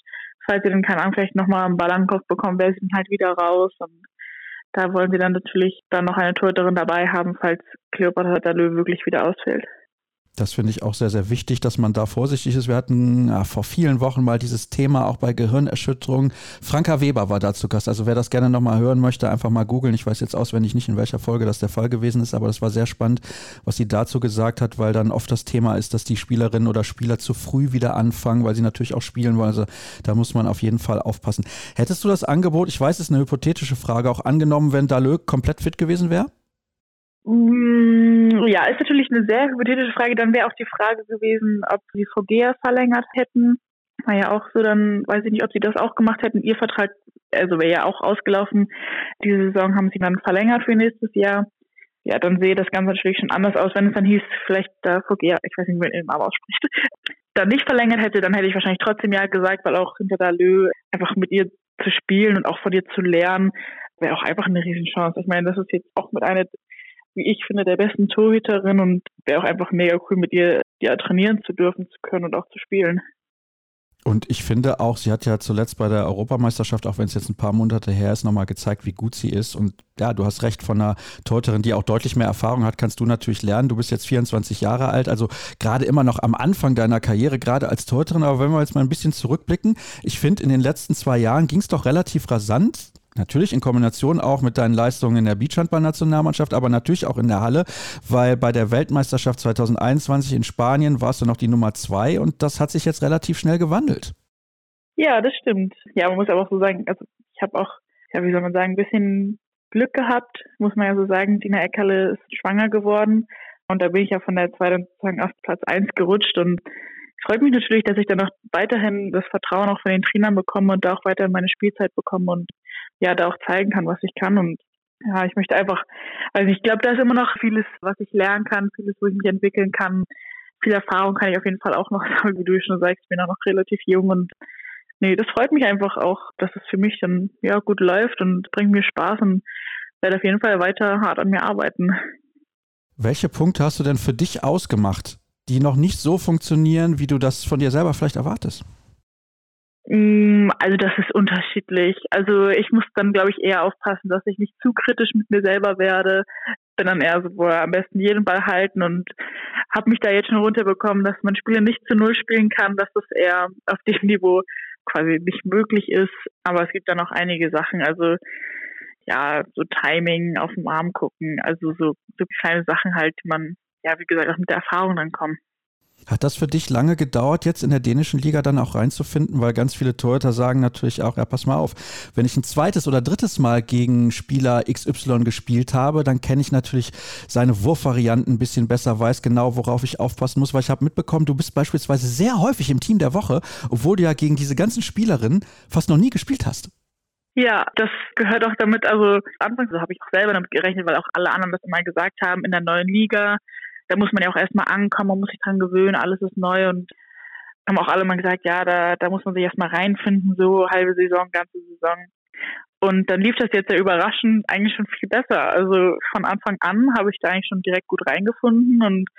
falls sie dann keine Ahnung, vielleicht nochmal einen Ball an den Kopf bekommt, wäre sie dann halt wieder raus und da wollen sie dann natürlich dann noch eine Torhüterin dabei haben, falls Cleopatra Dalö wirklich wieder ausfällt. Das finde ich auch sehr, sehr wichtig, dass man da vorsichtig ist. Wir hatten ja, vor vielen Wochen mal dieses Thema auch bei Gehirnerschütterung. Franka Weber war da zu Gast. Also wer das gerne nochmal hören möchte, einfach mal googeln. Ich weiß jetzt auswendig nicht, in welcher Folge das der Fall gewesen ist, aber das war sehr spannend, was sie dazu gesagt hat, weil dann oft das Thema ist, dass die Spielerinnen oder Spieler zu früh wieder anfangen, weil sie natürlich auch spielen wollen. Also da muss man auf jeden Fall aufpassen. Hättest du das Angebot, ich weiß, es ist eine hypothetische Frage, auch angenommen, wenn Dalö komplett fit gewesen wäre? Mm, ja, ist natürlich eine sehr hypothetische Frage. Dann wäre auch die Frage gewesen, ob sie VGA verlängert hätten. War ja auch so, dann weiß ich nicht, ob sie das auch gemacht hätten. Ihr Vertrag, also wäre ja auch ausgelaufen. Diese Saison haben sie dann verlängert für nächstes Jahr. Ja, dann sehe das Ganze natürlich schon anders aus, wenn es dann hieß, vielleicht da VGA, ich weiß nicht, wie man den Namen ausspricht, <laughs> dann nicht verlängert hätte, dann hätte ich wahrscheinlich trotzdem ja gesagt, weil auch hinter Dalö einfach mit ihr zu spielen und auch von ihr zu lernen, wäre auch einfach eine Riesenchance. Ich meine, das ist jetzt auch mit einer wie ich finde, der besten Torhüterin und wäre auch einfach mega cool, mit ihr ja, trainieren zu dürfen, zu können und auch zu spielen. Und ich finde auch, sie hat ja zuletzt bei der Europameisterschaft, auch wenn es jetzt ein paar Monate her ist, nochmal gezeigt, wie gut sie ist. Und ja, du hast recht, von einer Torhüterin, die auch deutlich mehr Erfahrung hat, kannst du natürlich lernen. Du bist jetzt 24 Jahre alt, also gerade immer noch am Anfang deiner Karriere, gerade als Torhüterin. Aber wenn wir jetzt mal ein bisschen zurückblicken, ich finde, in den letzten zwei Jahren ging es doch relativ rasant Natürlich in Kombination auch mit deinen Leistungen in der Beachhandball-Nationalmannschaft, aber natürlich auch in der Halle, weil bei der Weltmeisterschaft 2021 in Spanien warst du noch die Nummer zwei und das hat sich jetzt relativ schnell gewandelt. Ja, das stimmt. Ja, man muss aber auch so sagen, also ich habe auch, ja, wie soll man sagen, ein bisschen Glück gehabt, muss man ja so sagen. Dina Eckerle ist schwanger geworden und da bin ich ja von der zweiten sozusagen auf Platz eins gerutscht und freut mich natürlich, dass ich dann noch weiterhin das Vertrauen auch von den Trainern bekomme und da auch weiterhin meine Spielzeit bekomme und ja, da auch zeigen kann, was ich kann. Und ja, ich möchte einfach, also ich glaube, da ist immer noch vieles, was ich lernen kann, vieles, wo ich mich entwickeln kann. Viel Erfahrung kann ich auf jeden Fall auch noch <laughs> sammeln, wie du schon sagst, ich bin auch noch relativ jung und nee, das freut mich einfach auch, dass es für mich dann ja gut läuft und bringt mir Spaß und werde auf jeden Fall weiter hart an mir arbeiten. Welche Punkte hast du denn für dich ausgemacht, die noch nicht so funktionieren, wie du das von dir selber vielleicht erwartest? Mm, also das ist unterschiedlich. Also ich muss dann, glaube ich, eher aufpassen, dass ich nicht zu kritisch mit mir selber werde. Bin dann eher so, boah, am besten jeden Ball halten und habe mich da jetzt schon runterbekommen, dass man Spiele nicht zu Null spielen kann, dass das eher auf dem <laughs> Niveau quasi nicht möglich ist. Aber es gibt da noch einige Sachen. Also ja, so Timing auf dem Arm gucken, also so, so kleine Sachen halt, die man, ja, wie gesagt, auch mit der Erfahrung dann kommen. Hat das für dich lange gedauert, jetzt in der dänischen Liga dann auch reinzufinden? Weil ganz viele Torhüter sagen natürlich auch, ja, pass mal auf, wenn ich ein zweites oder drittes Mal gegen Spieler XY gespielt habe, dann kenne ich natürlich seine Wurfvarianten ein bisschen besser, weiß genau, worauf ich aufpassen muss, weil ich habe mitbekommen, du bist beispielsweise sehr häufig im Team der Woche, obwohl du ja gegen diese ganzen Spielerinnen fast noch nie gespielt hast. Ja, das gehört auch damit, also anfangs habe ich auch selber damit gerechnet, weil auch alle anderen das immer gesagt haben, in der neuen Liga da muss man ja auch erstmal ankommen, man muss sich dran gewöhnen, alles ist neu und haben auch alle mal gesagt, ja, da, da muss man sich erstmal reinfinden, so halbe Saison, ganze Saison. Und dann lief das jetzt ja überraschend eigentlich schon viel besser. Also von Anfang an habe ich da eigentlich schon direkt gut reingefunden und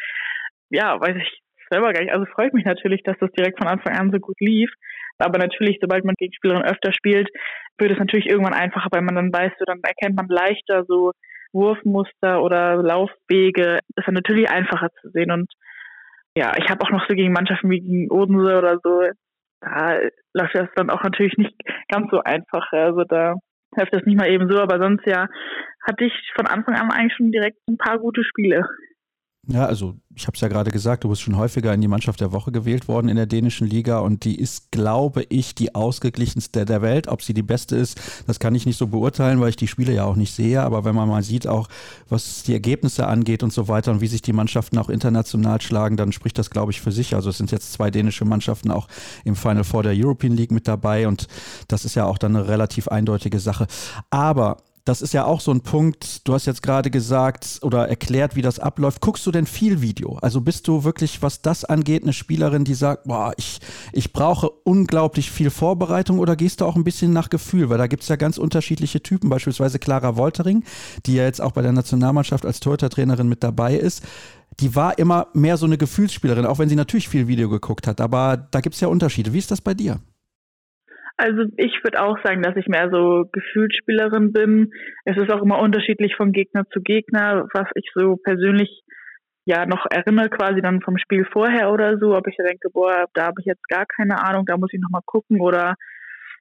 ja, weiß ich selber gar nicht. Also freut mich natürlich, dass das direkt von Anfang an so gut lief. Aber natürlich, sobald man gegen Spielerinnen öfter spielt, wird es natürlich irgendwann einfacher, weil man dann weiß, so dann erkennt man leichter so, Wurfmuster oder Laufwege ist dann natürlich einfacher zu sehen. Und ja, ich habe auch noch so gegen Mannschaften wie gegen Odense oder so, da läuft das dann auch natürlich nicht ganz so einfach. Also da läuft das nicht mal eben so, aber sonst ja hatte ich von Anfang an eigentlich schon direkt ein paar gute Spiele. Ja, also ich habe es ja gerade gesagt, du bist schon häufiger in die Mannschaft der Woche gewählt worden in der dänischen Liga und die ist, glaube ich, die ausgeglichenste der Welt. Ob sie die beste ist, das kann ich nicht so beurteilen, weil ich die Spiele ja auch nicht sehe. Aber wenn man mal sieht, auch was die Ergebnisse angeht und so weiter und wie sich die Mannschaften auch international schlagen, dann spricht das, glaube ich, für sich. Also es sind jetzt zwei dänische Mannschaften auch im Final Four der European League mit dabei und das ist ja auch dann eine relativ eindeutige Sache. Aber das ist ja auch so ein Punkt, du hast jetzt gerade gesagt oder erklärt, wie das abläuft. Guckst du denn viel Video? Also bist du wirklich, was das angeht, eine Spielerin, die sagt, boah, ich, ich brauche unglaublich viel Vorbereitung oder gehst du auch ein bisschen nach Gefühl? Weil da gibt es ja ganz unterschiedliche Typen, beispielsweise Clara Woltering, die ja jetzt auch bei der Nationalmannschaft als Torhütertrainerin mit dabei ist. Die war immer mehr so eine Gefühlsspielerin, auch wenn sie natürlich viel Video geguckt hat. Aber da gibt es ja Unterschiede. Wie ist das bei dir? Also ich würde auch sagen, dass ich mehr so Gefühlsspielerin bin. Es ist auch immer unterschiedlich von Gegner zu Gegner, was ich so persönlich ja noch erinnere, quasi dann vom Spiel vorher oder so, ob ich denke, boah, da habe ich jetzt gar keine Ahnung, da muss ich nochmal gucken oder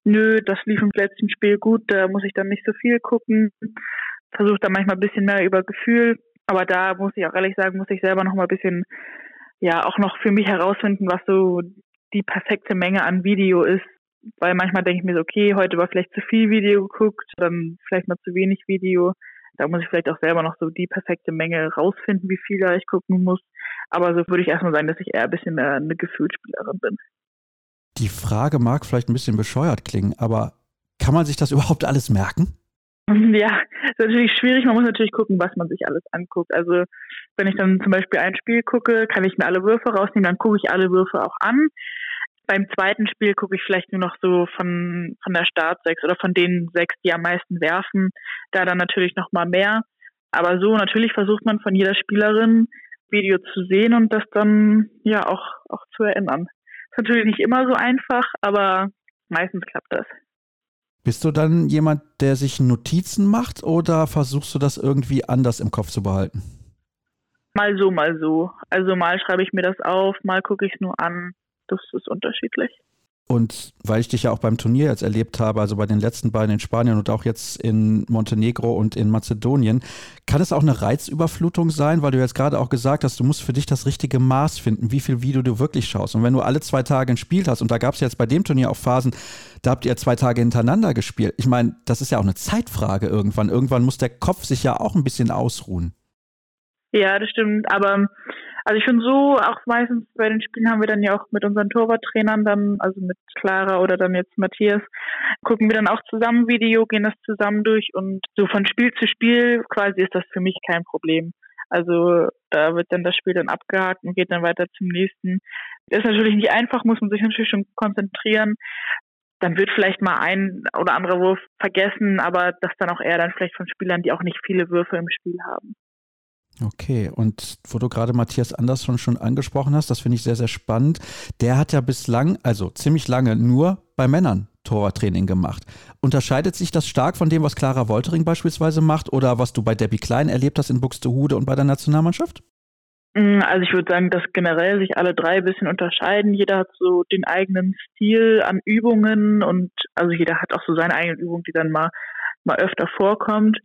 nö, das lief im letzten Spiel gut, da muss ich dann nicht so viel gucken. Versuche da manchmal ein bisschen mehr über Gefühl, aber da muss ich auch ehrlich sagen, muss ich selber nochmal ein bisschen ja auch noch für mich herausfinden, was so die perfekte Menge an Video ist, weil manchmal denke ich mir so, okay, heute war vielleicht zu viel Video geguckt, dann vielleicht mal zu wenig Video. Da muss ich vielleicht auch selber noch so die perfekte Menge rausfinden, wie viel da ich gucken muss. Aber so würde ich erstmal sagen, dass ich eher ein bisschen eine Gefühlsspielerin bin. Die Frage mag vielleicht ein bisschen bescheuert klingen, aber kann man sich das <laughs> überhaupt alles merken? <laughs> Ja, ist natürlich schwierig. Man muss natürlich gucken, was man sich alles anguckt. Also wenn ich dann zum Beispiel ein Spiel gucke, kann ich mir alle Würfe rausnehmen, dann gucke ich alle Würfe auch an. Beim zweiten Spiel gucke ich vielleicht nur noch so von, von der Startsechs oder von den sechs, die am meisten werfen, da dann natürlich noch mal mehr. Aber so natürlich versucht man von jeder Spielerin Video zu sehen und das dann ja auch, auch zu erinnern. Ist natürlich nicht immer so einfach, aber meistens klappt das. Bist du dann jemand, der sich Notizen macht oder versuchst du das irgendwie anders im Kopf zu behalten? Mal so, mal so. Also mal schreibe ich mir das auf, mal gucke ich es nur an das ist unterschiedlich. Und weil ich dich ja auch beim Turnier jetzt erlebt habe, also bei den letzten beiden in Spanien und auch jetzt in Montenegro und in Mazedonien, kann es auch eine Reizüberflutung sein, weil du jetzt gerade auch gesagt hast, du musst für dich das richtige Maß finden, wie viel Video du wirklich schaust. Und wenn du alle zwei Tage ein Spiel hast, und da gab es jetzt bei dem Turnier auch Phasen, da habt ihr zwei Tage hintereinander gespielt. Ich meine, das ist ja auch eine Zeitfrage irgendwann. Irgendwann muss der Kopf sich ja auch ein bisschen ausruhen. Ja, das stimmt. Aber also ich finde so, auch meistens bei den Spielen haben wir dann ja auch mit unseren Torwarttrainern dann, also mit Clara oder dann jetzt Matthias, gucken wir dann auch zusammen Video, gehen das zusammen durch und so von Spiel zu Spiel quasi ist das für mich kein Problem. Also da wird dann das Spiel dann abgehakt und geht dann weiter zum nächsten. Ist natürlich nicht einfach, muss man sich natürlich schon konzentrieren. Dann wird vielleicht mal ein oder anderer Wurf vergessen, aber das dann auch eher dann vielleicht von Spielern, die auch nicht viele Würfe im Spiel haben. Okay, und wo du gerade Matthias Andersson schon angesprochen hast, das finde ich sehr, sehr spannend. Der hat ja bislang, also ziemlich lange, nur bei Männern Torwarttraining gemacht. Unterscheidet sich das stark von dem, was Clara Woltering beispielsweise macht oder was du bei Debbie Klein erlebt hast in Buxtehude und bei der Nationalmannschaft? Mm, also ich würde sagen, dass generell sich alle drei ein bisschen unterscheiden. Jeder hat so den eigenen Stil an Übungen und also jeder hat auch so seine eigenen Übungen, die dann mal mal öfter vorkommt.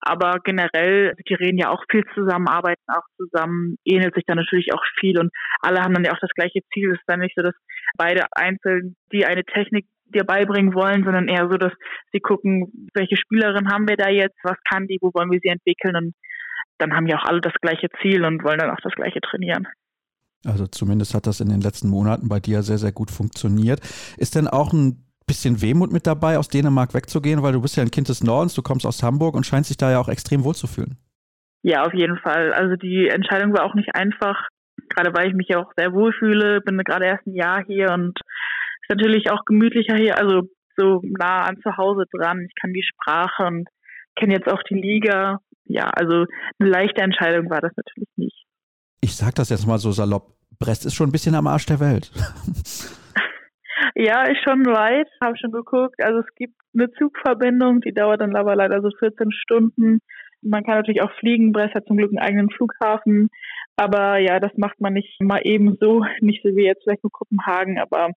Aber generell, die reden ja auch viel zusammen, arbeiten auch zusammen, ähnelt sich dann natürlich auch viel und alle haben dann ja auch das gleiche Ziel. Es ist dann nicht so, dass beide einzeln die eine Technik dir beibringen wollen, sondern eher so, dass sie gucken, welche Spielerin haben wir da jetzt, was kann die, wo wollen wir sie entwickeln und dann haben ja auch alle das gleiche Ziel und wollen dann auch das gleiche trainieren. Also zumindest hat das in den letzten Monaten bei dir sehr, sehr gut funktioniert. Ist denn auch ein bisschen Wehmut mit dabei, aus Dänemark wegzugehen, weil du bist ja ein Kind des Nordens, du kommst aus Hamburg und scheinst dich da ja auch extrem wohl zu fühlen. Ja, auf jeden Fall. Also die Entscheidung war auch nicht einfach, gerade weil ich mich ja auch sehr wohl fühle, bin gerade erst ein Jahr hier und ist natürlich auch gemütlicher hier, also so nah an zu Hause dran. Ich kann die Sprache und kenne jetzt auch die Liga. Ja, also eine leichte Entscheidung war das natürlich nicht. Ich sag das jetzt mal so salopp. Brest ist schon ein bisschen am Arsch der Welt. <laughs> Ja, ist schon weit, habe schon geguckt. Also es gibt eine Zugverbindung, die dauert dann aber leider so 14 Stunden. Man kann natürlich auch fliegen, Brest hat zum Glück einen eigenen Flughafen. Aber ja, das macht man nicht mal eben so, nicht so wie jetzt vielleicht nur Kopenhagen, aber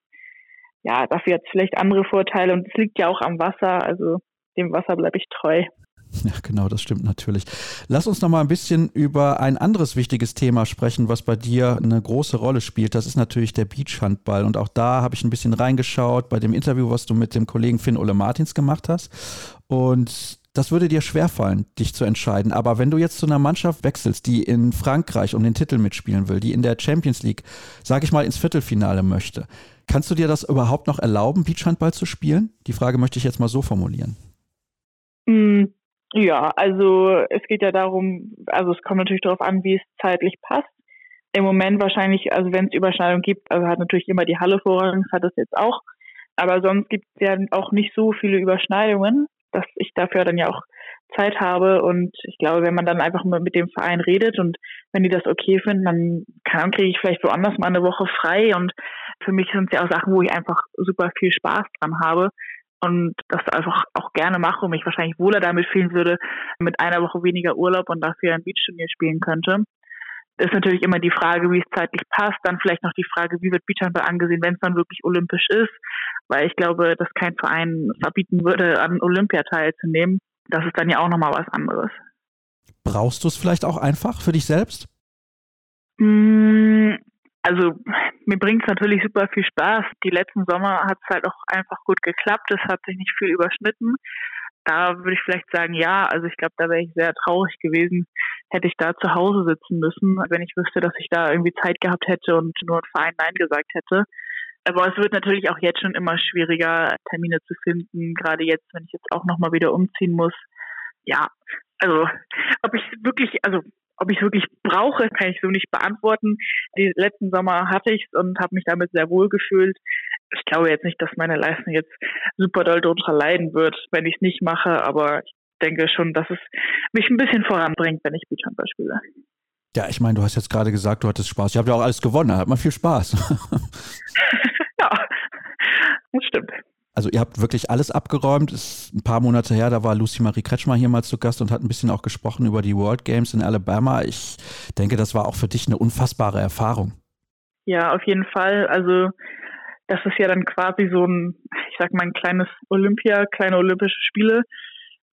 ja, dafür hat es vielleicht andere Vorteile und es liegt ja auch am Wasser, also dem Wasser bleibe ich treu. <laughs> Ja, genau, das stimmt natürlich. Lass uns noch mal ein bisschen über ein anderes wichtiges Thema sprechen, was bei dir eine große Rolle spielt. Das ist natürlich der Beachhandball. Und auch da habe ich ein bisschen reingeschaut bei dem Interview, was du mit dem Kollegen Finn Ole Martins gemacht hast. Und das würde dir schwerfallen, dich zu entscheiden. Aber wenn du jetzt zu einer Mannschaft wechselst, die in Frankreich um den Titel mitspielen will, die in der Champions League, sage ich mal, ins Viertelfinale möchte, kannst du dir das überhaupt noch erlauben, Beachhandball zu spielen? Die Frage möchte ich jetzt mal so formulieren. Mm, ja, also es geht ja darum, also es kommt natürlich darauf an, wie es zeitlich passt. Im Moment wahrscheinlich, also wenn es Überschneidung gibt, also hat natürlich immer die Halle Vorrang, hat es jetzt auch. Aber sonst gibt es ja auch nicht so viele Überschneidungen dass ich dafür dann ja auch Zeit habe und ich glaube, wenn man dann einfach mal mit dem Verein redet und wenn die das okay finden, dann kann, kriege ich vielleicht woanders mal eine Woche frei und für mich sind es ja auch Sachen, wo ich einfach super viel Spaß dran habe und das einfach auch gerne mache und mich wahrscheinlich wohler damit fühlen würde, mit einer Woche weniger Urlaub und dafür ein Beachturnier spielen könnte. Ist natürlich immer die Frage, wie es zeitlich passt. Dann vielleicht noch die Frage, wie wird Beachhandball angesehen, wenn es dann wirklich olympisch ist weil ich glaube, dass kein Verein verbieten würde, an Olympia teilzunehmen. Das ist dann ja auch nochmal was anderes. Brauchst du es vielleicht auch einfach für dich selbst? Mm, also mir bringt es natürlich super viel Spaß. Die letzten Sommer hat es halt auch einfach gut geklappt. Es hat sich nicht viel überschnitten. Da würde ich vielleicht sagen, ja, also ich glaube, da wäre ich sehr traurig gewesen, hätte ich da zu Hause sitzen müssen, wenn ich wüsste, dass ich da irgendwie Zeit gehabt hätte und nur ein Verein Nein gesagt hätte. Aber es wird natürlich auch jetzt schon immer schwieriger, Termine zu finden, gerade jetzt, wenn ich jetzt auch nochmal wieder umziehen muss. Ja, also ob ich wirklich, also ob ich es wirklich brauche, kann ich so nicht beantworten. Die letzten Sommer hatte ich es und habe mich damit sehr wohl gefühlt. Ich glaube jetzt nicht, dass meine Leistung jetzt super doll darunter leiden wird, wenn ich es nicht mache, aber ich denke schon, dass es mich ein bisschen voranbringt, wenn ich Beachhandball spiele. Ja, ich meine, du hast jetzt gerade gesagt, du hattest Spaß. Ihr habt ja auch alles gewonnen, da hat man viel Spaß. <laughs> ja, das stimmt. Also ihr habt wirklich alles abgeräumt. Ist ein paar Monate her, da war Lucy Marie Kretschmer hier mal zu Gast und hat ein bisschen auch gesprochen über die World Games in Alabama. Ich denke, das war auch für dich eine unfassbare Erfahrung. Ja, auf jeden Fall. Also das ist ja dann quasi so ein, ich sag mal, ein kleines Olympia, kleine Olympische Spiele.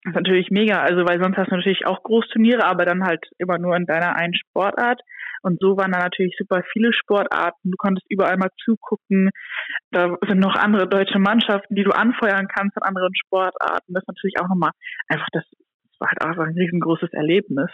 Das ist natürlich mega, also weil sonst hast du natürlich auch Großturniere, aber dann halt immer nur in deiner einen Sportart. Und so waren da natürlich super viele Sportarten. Du konntest überall mal zugucken. Da sind noch andere deutsche Mannschaften, die du anfeuern kannst in anderen Sportarten. Das ist natürlich auch nochmal einfach, das war halt einfach ein riesengroßes Erlebnis.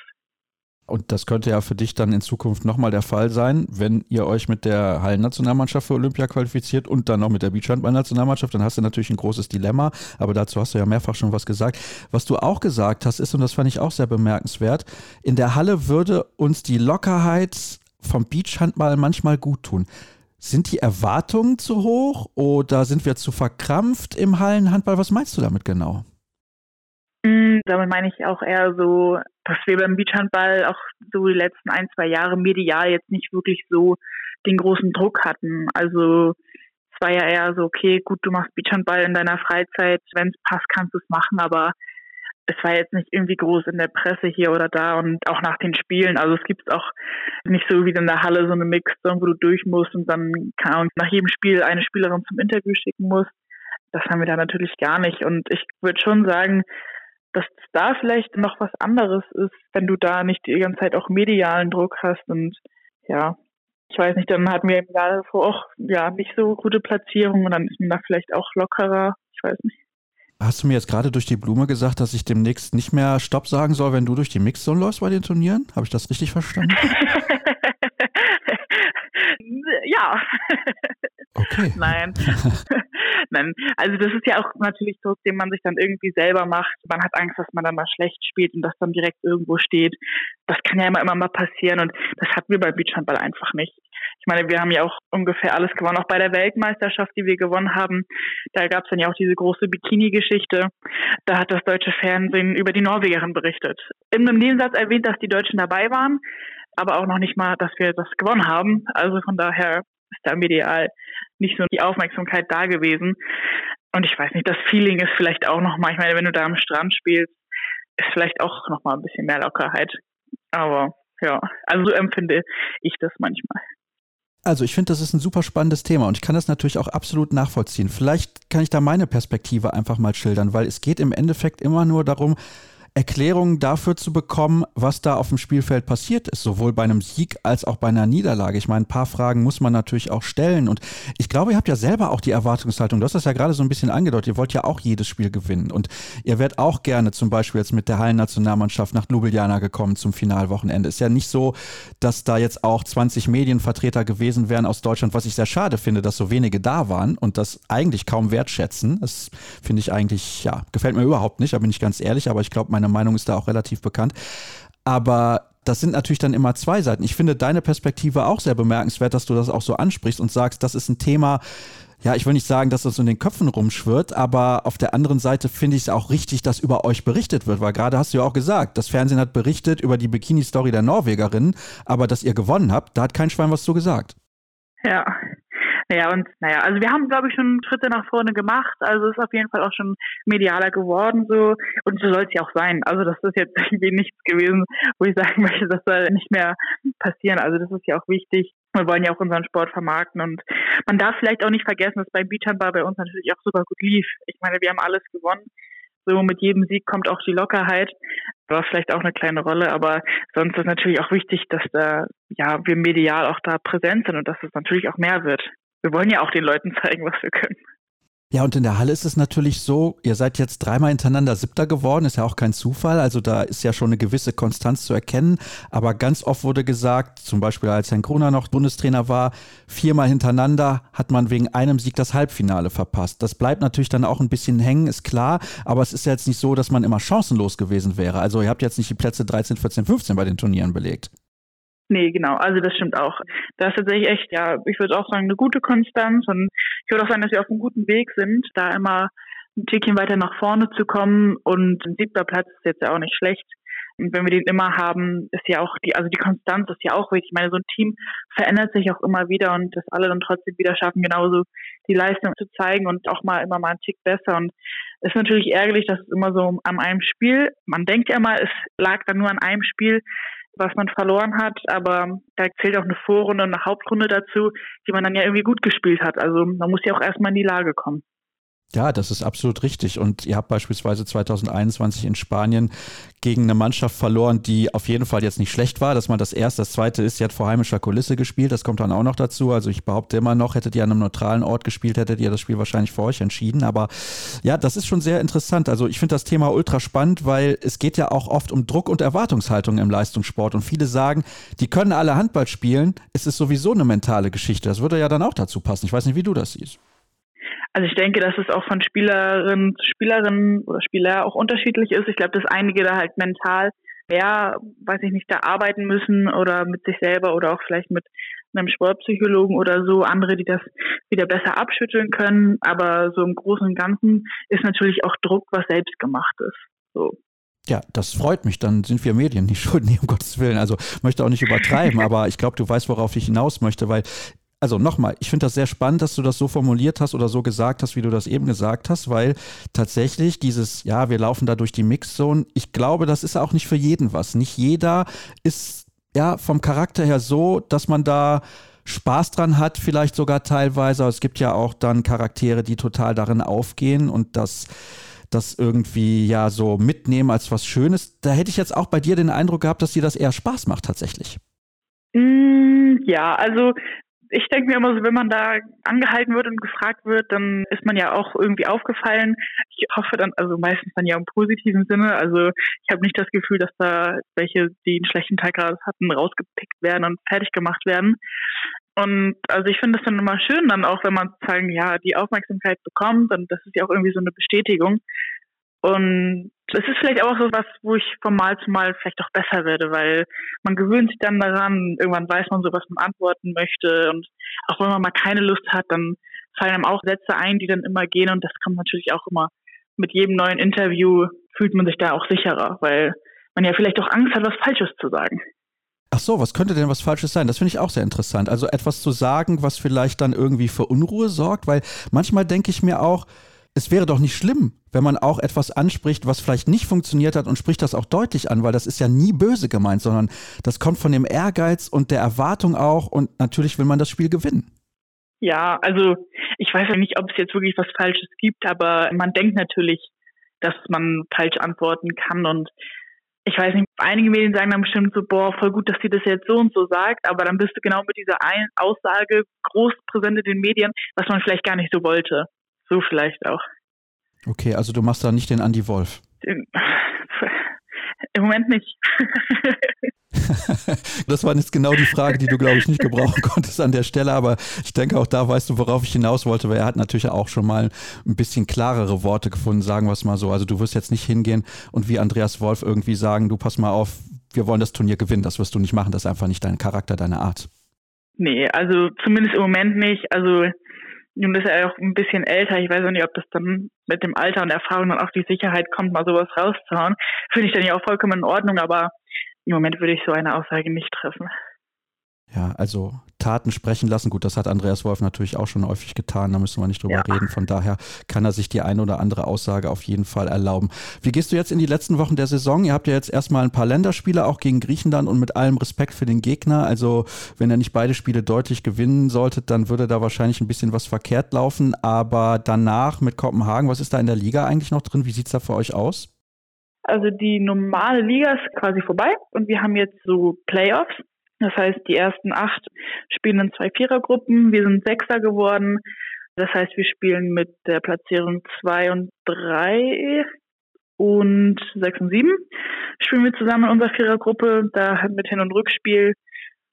Und das könnte ja für dich dann in Zukunft nochmal der Fall sein, wenn ihr euch mit der Hallennationalmannschaft für Olympia qualifiziert und dann noch mit der Beachhandball-Nationalmannschaft, dann hast du natürlich ein großes Dilemma, aber dazu hast du ja mehrfach schon was gesagt. Was du auch gesagt hast, ist, und das fand ich auch sehr bemerkenswert, in der Halle würde uns die Lockerheit vom Beachhandball manchmal gut tun. Sind die Erwartungen zu hoch oder sind wir zu verkrampft im Hallenhandball? Was meinst du damit genau? Mm, damit meine ich auch eher so, dass wir beim Beachhandball auch so die letzten ein, zwei Jahre medial jetzt nicht wirklich so den großen Druck hatten. Also es war ja eher so, okay, gut, du machst Beachhandball in deiner Freizeit, wenn es passt, kannst du es machen, aber es war jetzt nicht irgendwie groß in der Presse hier oder da und auch nach den Spielen. Also es gibt auch nicht so wie in der Halle so eine Mixzone, wo du durch musst und dann kann nach jedem Spiel eine Spielerin zum Interview schicken musst. Das haben wir da natürlich gar nicht. Und ich würde schon sagen, dass da vielleicht noch was anderes ist, wenn du da nicht die ganze Zeit auch medialen Druck hast und ja, ich weiß nicht, dann hatten wir im Jahr davor auch ja nicht so gute Platzierungen und dann ist man da vielleicht auch lockerer, ich weiß nicht. Hast du mir jetzt gerade durch die Blume gesagt, dass ich demnächst nicht mehr Stopp sagen soll, wenn du durch die Mixzone läufst bei den Turnieren? Habe ich das richtig verstanden? <laughs> ja. Okay. <laughs> Nein. <laughs> Nein. Also das ist ja auch natürlich Druck, den man sich dann irgendwie selber macht. Man hat Angst, dass man dann mal schlecht spielt und das dann direkt irgendwo steht. Das kann ja immer, immer mal passieren und das hatten wir beim Beachhandball einfach nicht. Ich meine, wir haben ja auch ungefähr alles gewonnen, auch bei der Weltmeisterschaft, die wir gewonnen haben. Da gab es dann ja auch diese große Bikini-Geschichte. Da hat das deutsche Fernsehen über die Norwegerin berichtet. In einem Nebensatz erwähnt, dass die Deutschen dabei waren, aber auch noch nicht mal, dass wir das gewonnen haben. Also von daher ist da medial nicht so die Aufmerksamkeit da gewesen. Und ich weiß nicht, das Feeling ist vielleicht auch nochmal, ich meine, wenn du da am Strand spielst, ist vielleicht auch nochmal ein bisschen mehr Lockerheit. Aber ja, also so empfinde ich das manchmal. Also ich finde, das ist ein super spannendes Thema und ich kann das natürlich auch absolut nachvollziehen. Vielleicht kann ich da meine Perspektive einfach mal schildern, weil es geht im Endeffekt immer nur darum, Erklärungen dafür zu bekommen, was da auf dem Spielfeld passiert ist, sowohl bei einem Sieg als auch bei einer Niederlage. Ich meine, ein paar Fragen muss man natürlich auch stellen. Und ich glaube, ihr habt ja selber auch die Erwartungshaltung. Du hast das ja gerade so ein bisschen angedeutet. Ihr wollt ja auch jedes Spiel gewinnen. Und ihr werdet auch gerne zum Beispiel jetzt mit der Hallennationalmannschaft nach Ljubljana gekommen zum Finalwochenende. Ist ja nicht so, dass da jetzt auch 20 Medienvertreter gewesen wären aus Deutschland, was ich sehr schade finde, dass so wenige da waren und das eigentlich kaum wertschätzen. Das finde ich eigentlich, ja, gefällt mir überhaupt nicht, da bin ich ganz ehrlich, aber ich glaube, meine Meinung ist da auch relativ bekannt. Aber das sind natürlich dann immer zwei Seiten. Ich finde deine Perspektive auch sehr bemerkenswert, dass du das auch so ansprichst und sagst, das ist ein Thema, ja, ich will nicht sagen, dass das in den Köpfen rumschwirrt, aber auf der anderen Seite finde ich es auch richtig, dass über euch berichtet wird, weil gerade hast du ja auch gesagt, das Fernsehen hat berichtet über die Bikini-Story der Norwegerin, aber dass ihr gewonnen habt, da hat kein Schwein was zu gesagt. Ja, naja, und naja, also wir haben, glaube ich, schon Schritte nach vorne gemacht. Also ist auf jeden Fall auch schon medialer geworden so. Und so soll es ja auch sein. Also das ist jetzt <laughs> irgendwie nichts gewesen, wo ich sagen <laughs> möchte, das soll nicht mehr passieren. Also das ist ja auch wichtig. Wir wollen ja auch unseren Sport vermarkten und man darf vielleicht auch nicht vergessen, dass beim Beachhandball bei uns natürlich auch super gut lief. Ich meine, wir haben alles gewonnen. So mit jedem Sieg kommt auch die Lockerheit. War vielleicht auch eine kleine Rolle, aber sonst ist natürlich auch wichtig, dass da ja wir medial auch da präsent sind und dass es natürlich auch mehr wird wir wollen ja auch den Leuten zeigen, was wir können. Ja, und in der Halle ist es natürlich so, ihr seid jetzt dreimal hintereinander Siebter geworden, ist ja auch kein Zufall, also da ist ja schon eine gewisse Konstanz zu erkennen, aber ganz oft wurde gesagt, zum Beispiel als Herrn Gruner noch Bundestrainer war, viermal hintereinander hat man wegen einem Sieg das Halbfinale verpasst. Das bleibt natürlich dann auch ein bisschen hängen, ist klar, aber es ist ja jetzt nicht so, dass man immer chancenlos gewesen wäre. Also ihr habt jetzt nicht die Plätze 13, 14, 15 bei den Turnieren belegt. Nee, genau. Also das stimmt auch. Da ist tatsächlich echt, ja, ich würde auch sagen, eine gute Konstanz und ich würde auch sagen, dass wir auf einem guten Weg sind, da immer ein Tickchen weiter nach vorne zu kommen und ein siebter Platz ist jetzt ja auch nicht schlecht. Und wenn wir den immer haben, ist ja auch die, also die Konstanz ist ja auch wichtig. Ich meine, so ein Team verändert sich auch immer wieder und dass alle dann trotzdem wieder schaffen, genauso die Leistung zu zeigen und auch mal immer mal einen Tick besser. Und es ist natürlich ärgerlich, dass es immer so an einem Spiel, man denkt ja mal, es lag dann nur an einem Spiel, was man verloren hat, aber da zählt auch eine Vorrunde und eine Hauptrunde dazu, die man dann ja irgendwie gut gespielt hat. Also man muss ja auch erstmal in die Lage kommen. Ja, das ist absolut richtig. Und ihr habt beispielsweise 2021 in Spanien gegen eine Mannschaft verloren, die auf jeden Fall jetzt nicht schlecht war. Dass man das erste, das zweite ist, sie hat vor heimischer Kulisse gespielt. Das kommt dann auch noch dazu. Also ich behaupte immer noch, hättet ihr an einem neutralen Ort gespielt, hättet ihr das Spiel wahrscheinlich für euch entschieden. Aber ja, das ist schon sehr interessant. Also ich finde das Thema ultra spannend, weil es geht ja auch oft um Druck und Erwartungshaltung im Leistungssport. Und viele sagen, die können alle Handball spielen. Es ist sowieso eine mentale Geschichte. Das würde ja dann auch dazu passen. Ich weiß nicht, wie du das siehst. Also ich denke, dass es auch von Spielerin zu Spielerin oder Spieler auch unterschiedlich ist. Ich glaube, dass einige da halt mental mehr, weiß ich nicht, da arbeiten müssen oder mit sich selber oder auch vielleicht mit einem Sportpsychologen oder so, andere, die das wieder besser abschütteln können. Aber so im Großen und Ganzen ist natürlich auch Druck, was selbst gemacht ist. So. Ja, das freut mich. Dann sind wir Medien nicht schuld, <laughs> nee, um Gottes Willen. Also möchte auch nicht übertreiben, <laughs> aber ich glaube, du weißt, worauf ich hinaus möchte, weil also nochmal, ich finde das sehr spannend, dass du das so formuliert hast oder so gesagt hast, wie du das eben gesagt hast, weil tatsächlich dieses, ja, wir laufen da durch die Mixzone, ich glaube, das ist auch nicht für jeden was. Nicht jeder ist ja vom Charakter her so, dass man da Spaß dran hat, vielleicht sogar teilweise. Aber es gibt ja auch dann Charaktere, die total darin aufgehen und das das irgendwie ja so mitnehmen als was Schönes. Da hätte ich jetzt auch bei dir den Eindruck gehabt, dass dir das eher Spaß macht tatsächlich. Mm, ja, also ich denke mir immer so, wenn man da angehalten wird und gefragt wird, dann ist man ja auch irgendwie aufgefallen. Ich hoffe dann, also meistens dann ja im positiven Sinne. Also ich habe nicht das Gefühl, dass da welche, die einen schlechten Tag gerade hatten, rausgepickt werden und fertig gemacht werden. Und also ich finde es dann immer schön, dann auch, wenn man sagen, ja, die Aufmerksamkeit bekommt, und das ist ja auch irgendwie so eine Bestätigung. Und es ist vielleicht auch so was, wo ich von Mal zu Mal vielleicht auch besser werde, weil man gewöhnt sich dann daran, irgendwann weiß man so, was man antworten möchte und auch wenn man mal keine Lust hat, dann fallen einem auch Sätze ein, die dann immer gehen und das kommt natürlich auch immer mit jedem neuen Interview fühlt man sich da auch sicherer, weil man ja vielleicht auch Angst hat, was Falsches zu sagen. Ach so, was könnte denn was Falsches sein? Das finde ich auch sehr interessant. Also etwas zu sagen, was vielleicht dann irgendwie für Unruhe sorgt, weil manchmal denke ich mir auch, es wäre doch nicht schlimm, wenn man auch etwas anspricht, was vielleicht nicht funktioniert hat und spricht das auch deutlich an, weil das ist ja nie böse gemeint, sondern das kommt von dem Ehrgeiz und der Erwartung auch und natürlich will man das Spiel gewinnen. Ja, also ich weiß ja nicht, ob es jetzt wirklich was Falsches gibt, aber man denkt natürlich, dass man falsch antworten kann und ich weiß nicht, einige Medien sagen dann bestimmt so, boah, voll gut, dass sie das jetzt so und so sagt, aber dann bist du genau mit dieser einen Aussage groß präsent in den Medien, was man vielleicht gar nicht so wollte. So vielleicht auch. Okay, also du machst da nicht den Andy Wolf. Im Moment nicht. <laughs> das war jetzt genau die Frage, die du, glaube ich, nicht gebrauchen <laughs> konntest an der Stelle, aber ich denke, auch da weißt du, worauf ich hinaus wollte, weil er hat natürlich auch schon mal ein bisschen klarere Worte gefunden, sagen wir es mal so. Also du wirst jetzt nicht hingehen und wie Andreas Wolf irgendwie sagen, du pass mal auf, wir wollen das Turnier gewinnen. Das wirst du nicht machen, das ist einfach nicht dein Charakter, deine Art. Nee, also zumindest im Moment nicht. Also nun ist er auch ein bisschen älter. Ich weiß auch nicht, ob das dann mit dem Alter und Erfahrung dann auch die Sicherheit kommt, mal sowas rauszuhauen. Finde ich dann ja auch vollkommen in Ordnung, aber im Moment würde ich so eine Aussage nicht treffen. Ja, also Taten sprechen lassen. Gut, das hat Andreas Wolf natürlich auch schon häufig getan. Da müssen wir nicht drüber ja. reden. Von daher kann er sich die eine oder andere Aussage auf jeden Fall erlauben. Wie gehst du jetzt in die letzten Wochen der Saison? Ihr habt ja jetzt erstmal ein paar Länderspiele, auch gegen Griechenland und mit allem Respekt für den Gegner. Also, wenn er nicht beide Spiele deutlich gewinnen solltet, dann würde da wahrscheinlich ein bisschen was verkehrt laufen. Aber danach mit Kopenhagen, was ist da in der Liga eigentlich noch drin? Wie sieht es da für euch aus? Also die normale Liga ist quasi vorbei und wir haben jetzt so Playoffs. Das heißt, die ersten acht spielen in zwei Vierergruppen. Wir sind Sechster geworden. Das heißt, wir spielen mit der Platzierung zwei und drei und sechs und sieben spielen wir zusammen in unserer Vierergruppe, da mit Hin- und Rückspiel.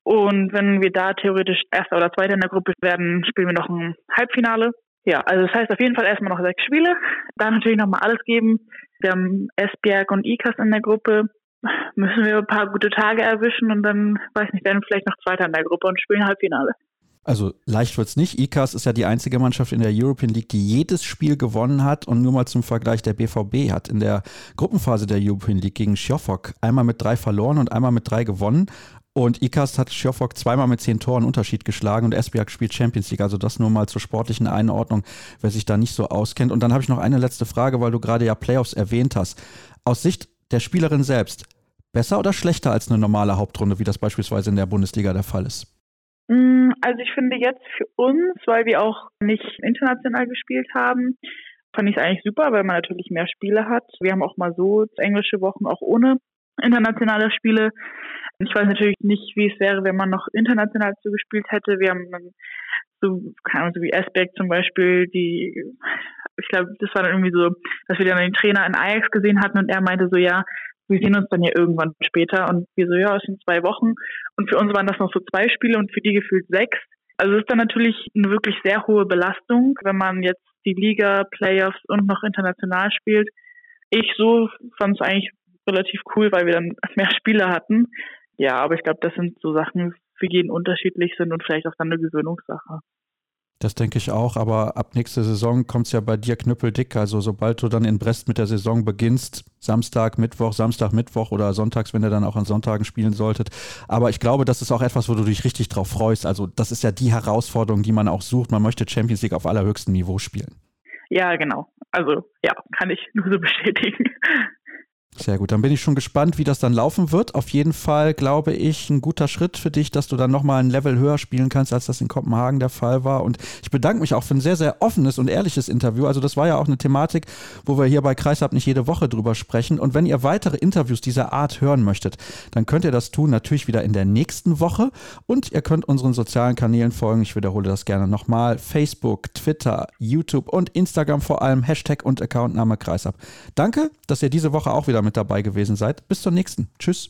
Und wenn wir da theoretisch Erster oder Zweiter in der Gruppe werden, spielen wir noch ein Halbfinale. Ja, also das heißt auf jeden Fall erstmal noch sechs Spiele. Da natürlich nochmal alles geben. Wir haben Esbjerg und Ikas in der Gruppe. Müssen wir ein paar gute Tage erwischen und dann, weiß nicht, werden vielleicht noch Zweiter in der Gruppe und spielen Halbfinale. Also leicht wird es nicht. ICAS ist ja die einzige Mannschaft in der European League, die jedes Spiel gewonnen hat. Und nur mal zum Vergleich, der BVB hat in der Gruppenphase der European League gegen Schiofok einmal mit drei verloren und einmal mit drei gewonnen. Und ICAS hat Schiofok zweimal mit zehn Toren Unterschied geschlagen und Esbjerg spielt Champions League. Also das nur mal zur sportlichen Einordnung, wer sich da nicht so auskennt. Und dann habe ich noch eine letzte Frage, weil du gerade ja Playoffs erwähnt hast. Aus Sicht der Spielerin selbst, besser oder schlechter als eine normale Hauptrunde, wie das beispielsweise in der Bundesliga der Fall ist? Mm, also ich finde jetzt für uns, weil wir auch nicht international gespielt haben, fand ich es eigentlich super, weil man natürlich mehr Spiele hat. Wir haben auch mal so englische Wochen auch ohne internationale Spiele. Ich weiß natürlich nicht, wie es wäre, wenn man noch international zugespielt hätte. Wir haben so, keine Ahnung, so wie Esbeck zum Beispiel, die, ich glaube, das war dann irgendwie so, dass wir dann den Trainer in Ajax gesehen hatten und er meinte so, ja, wir sehen uns dann ja irgendwann später und wir so, ja, es sind zwei Wochen und für uns waren das noch so zwei Spiele und für die gefühlt sechs. Also es ist dann natürlich eine wirklich sehr hohe Belastung, wenn man jetzt die Liga, Playoffs und noch international spielt. Ich so fand es eigentlich relativ cool, weil wir dann <laughs> mehr Spiele hatten. Ja, aber ich glaube, das sind so Sachen, für jeden unterschiedlich sind und vielleicht auch dann eine Gewöhnungssache. Das denke ich auch, aber ab nächster Saison kommt es ja bei dir knüppeldick. Also sobald du dann in Brest mit der Saison beginnst, Samstag, Mittwoch, Samstag, Mittwoch oder sonntags, wenn ihr dann auch an Sonntagen spielen solltet. Aber ich glaube, das ist auch etwas, wo du dich richtig drauf freust. Also das ist ja die Herausforderung, die man auch sucht. Man möchte Champions League auf allerhöchstem Niveau spielen. Ja, genau. Also ja, kann ich nur so bestätigen. Sehr gut, dann bin ich schon gespannt, wie das dann laufen wird. Auf jeden Fall glaube ich, ein guter Schritt für dich, dass du dann nochmal ein Level höher spielen kannst, als das in Kopenhagen der Fall war. Und ich bedanke mich auch für ein sehr, sehr offenes und ehrliches Interview. Also das war ja auch eine Thematik, wo wir hier bei Kreisab nicht jede Woche drüber sprechen. Und wenn ihr weitere Interviews dieser Art hören möchtet, dann könnt ihr das tun natürlich wieder in der nächsten Woche. Und ihr könnt unseren sozialen Kanälen folgen. Ich wiederhole das gerne nochmal. Facebook, Twitter, YouTube und Instagram vor allem. Hashtag und Accountname Kreisab. Danke, dass ihr diese Woche auch wieder mit dabei gewesen seid. Bis zur nächsten. Tschüss.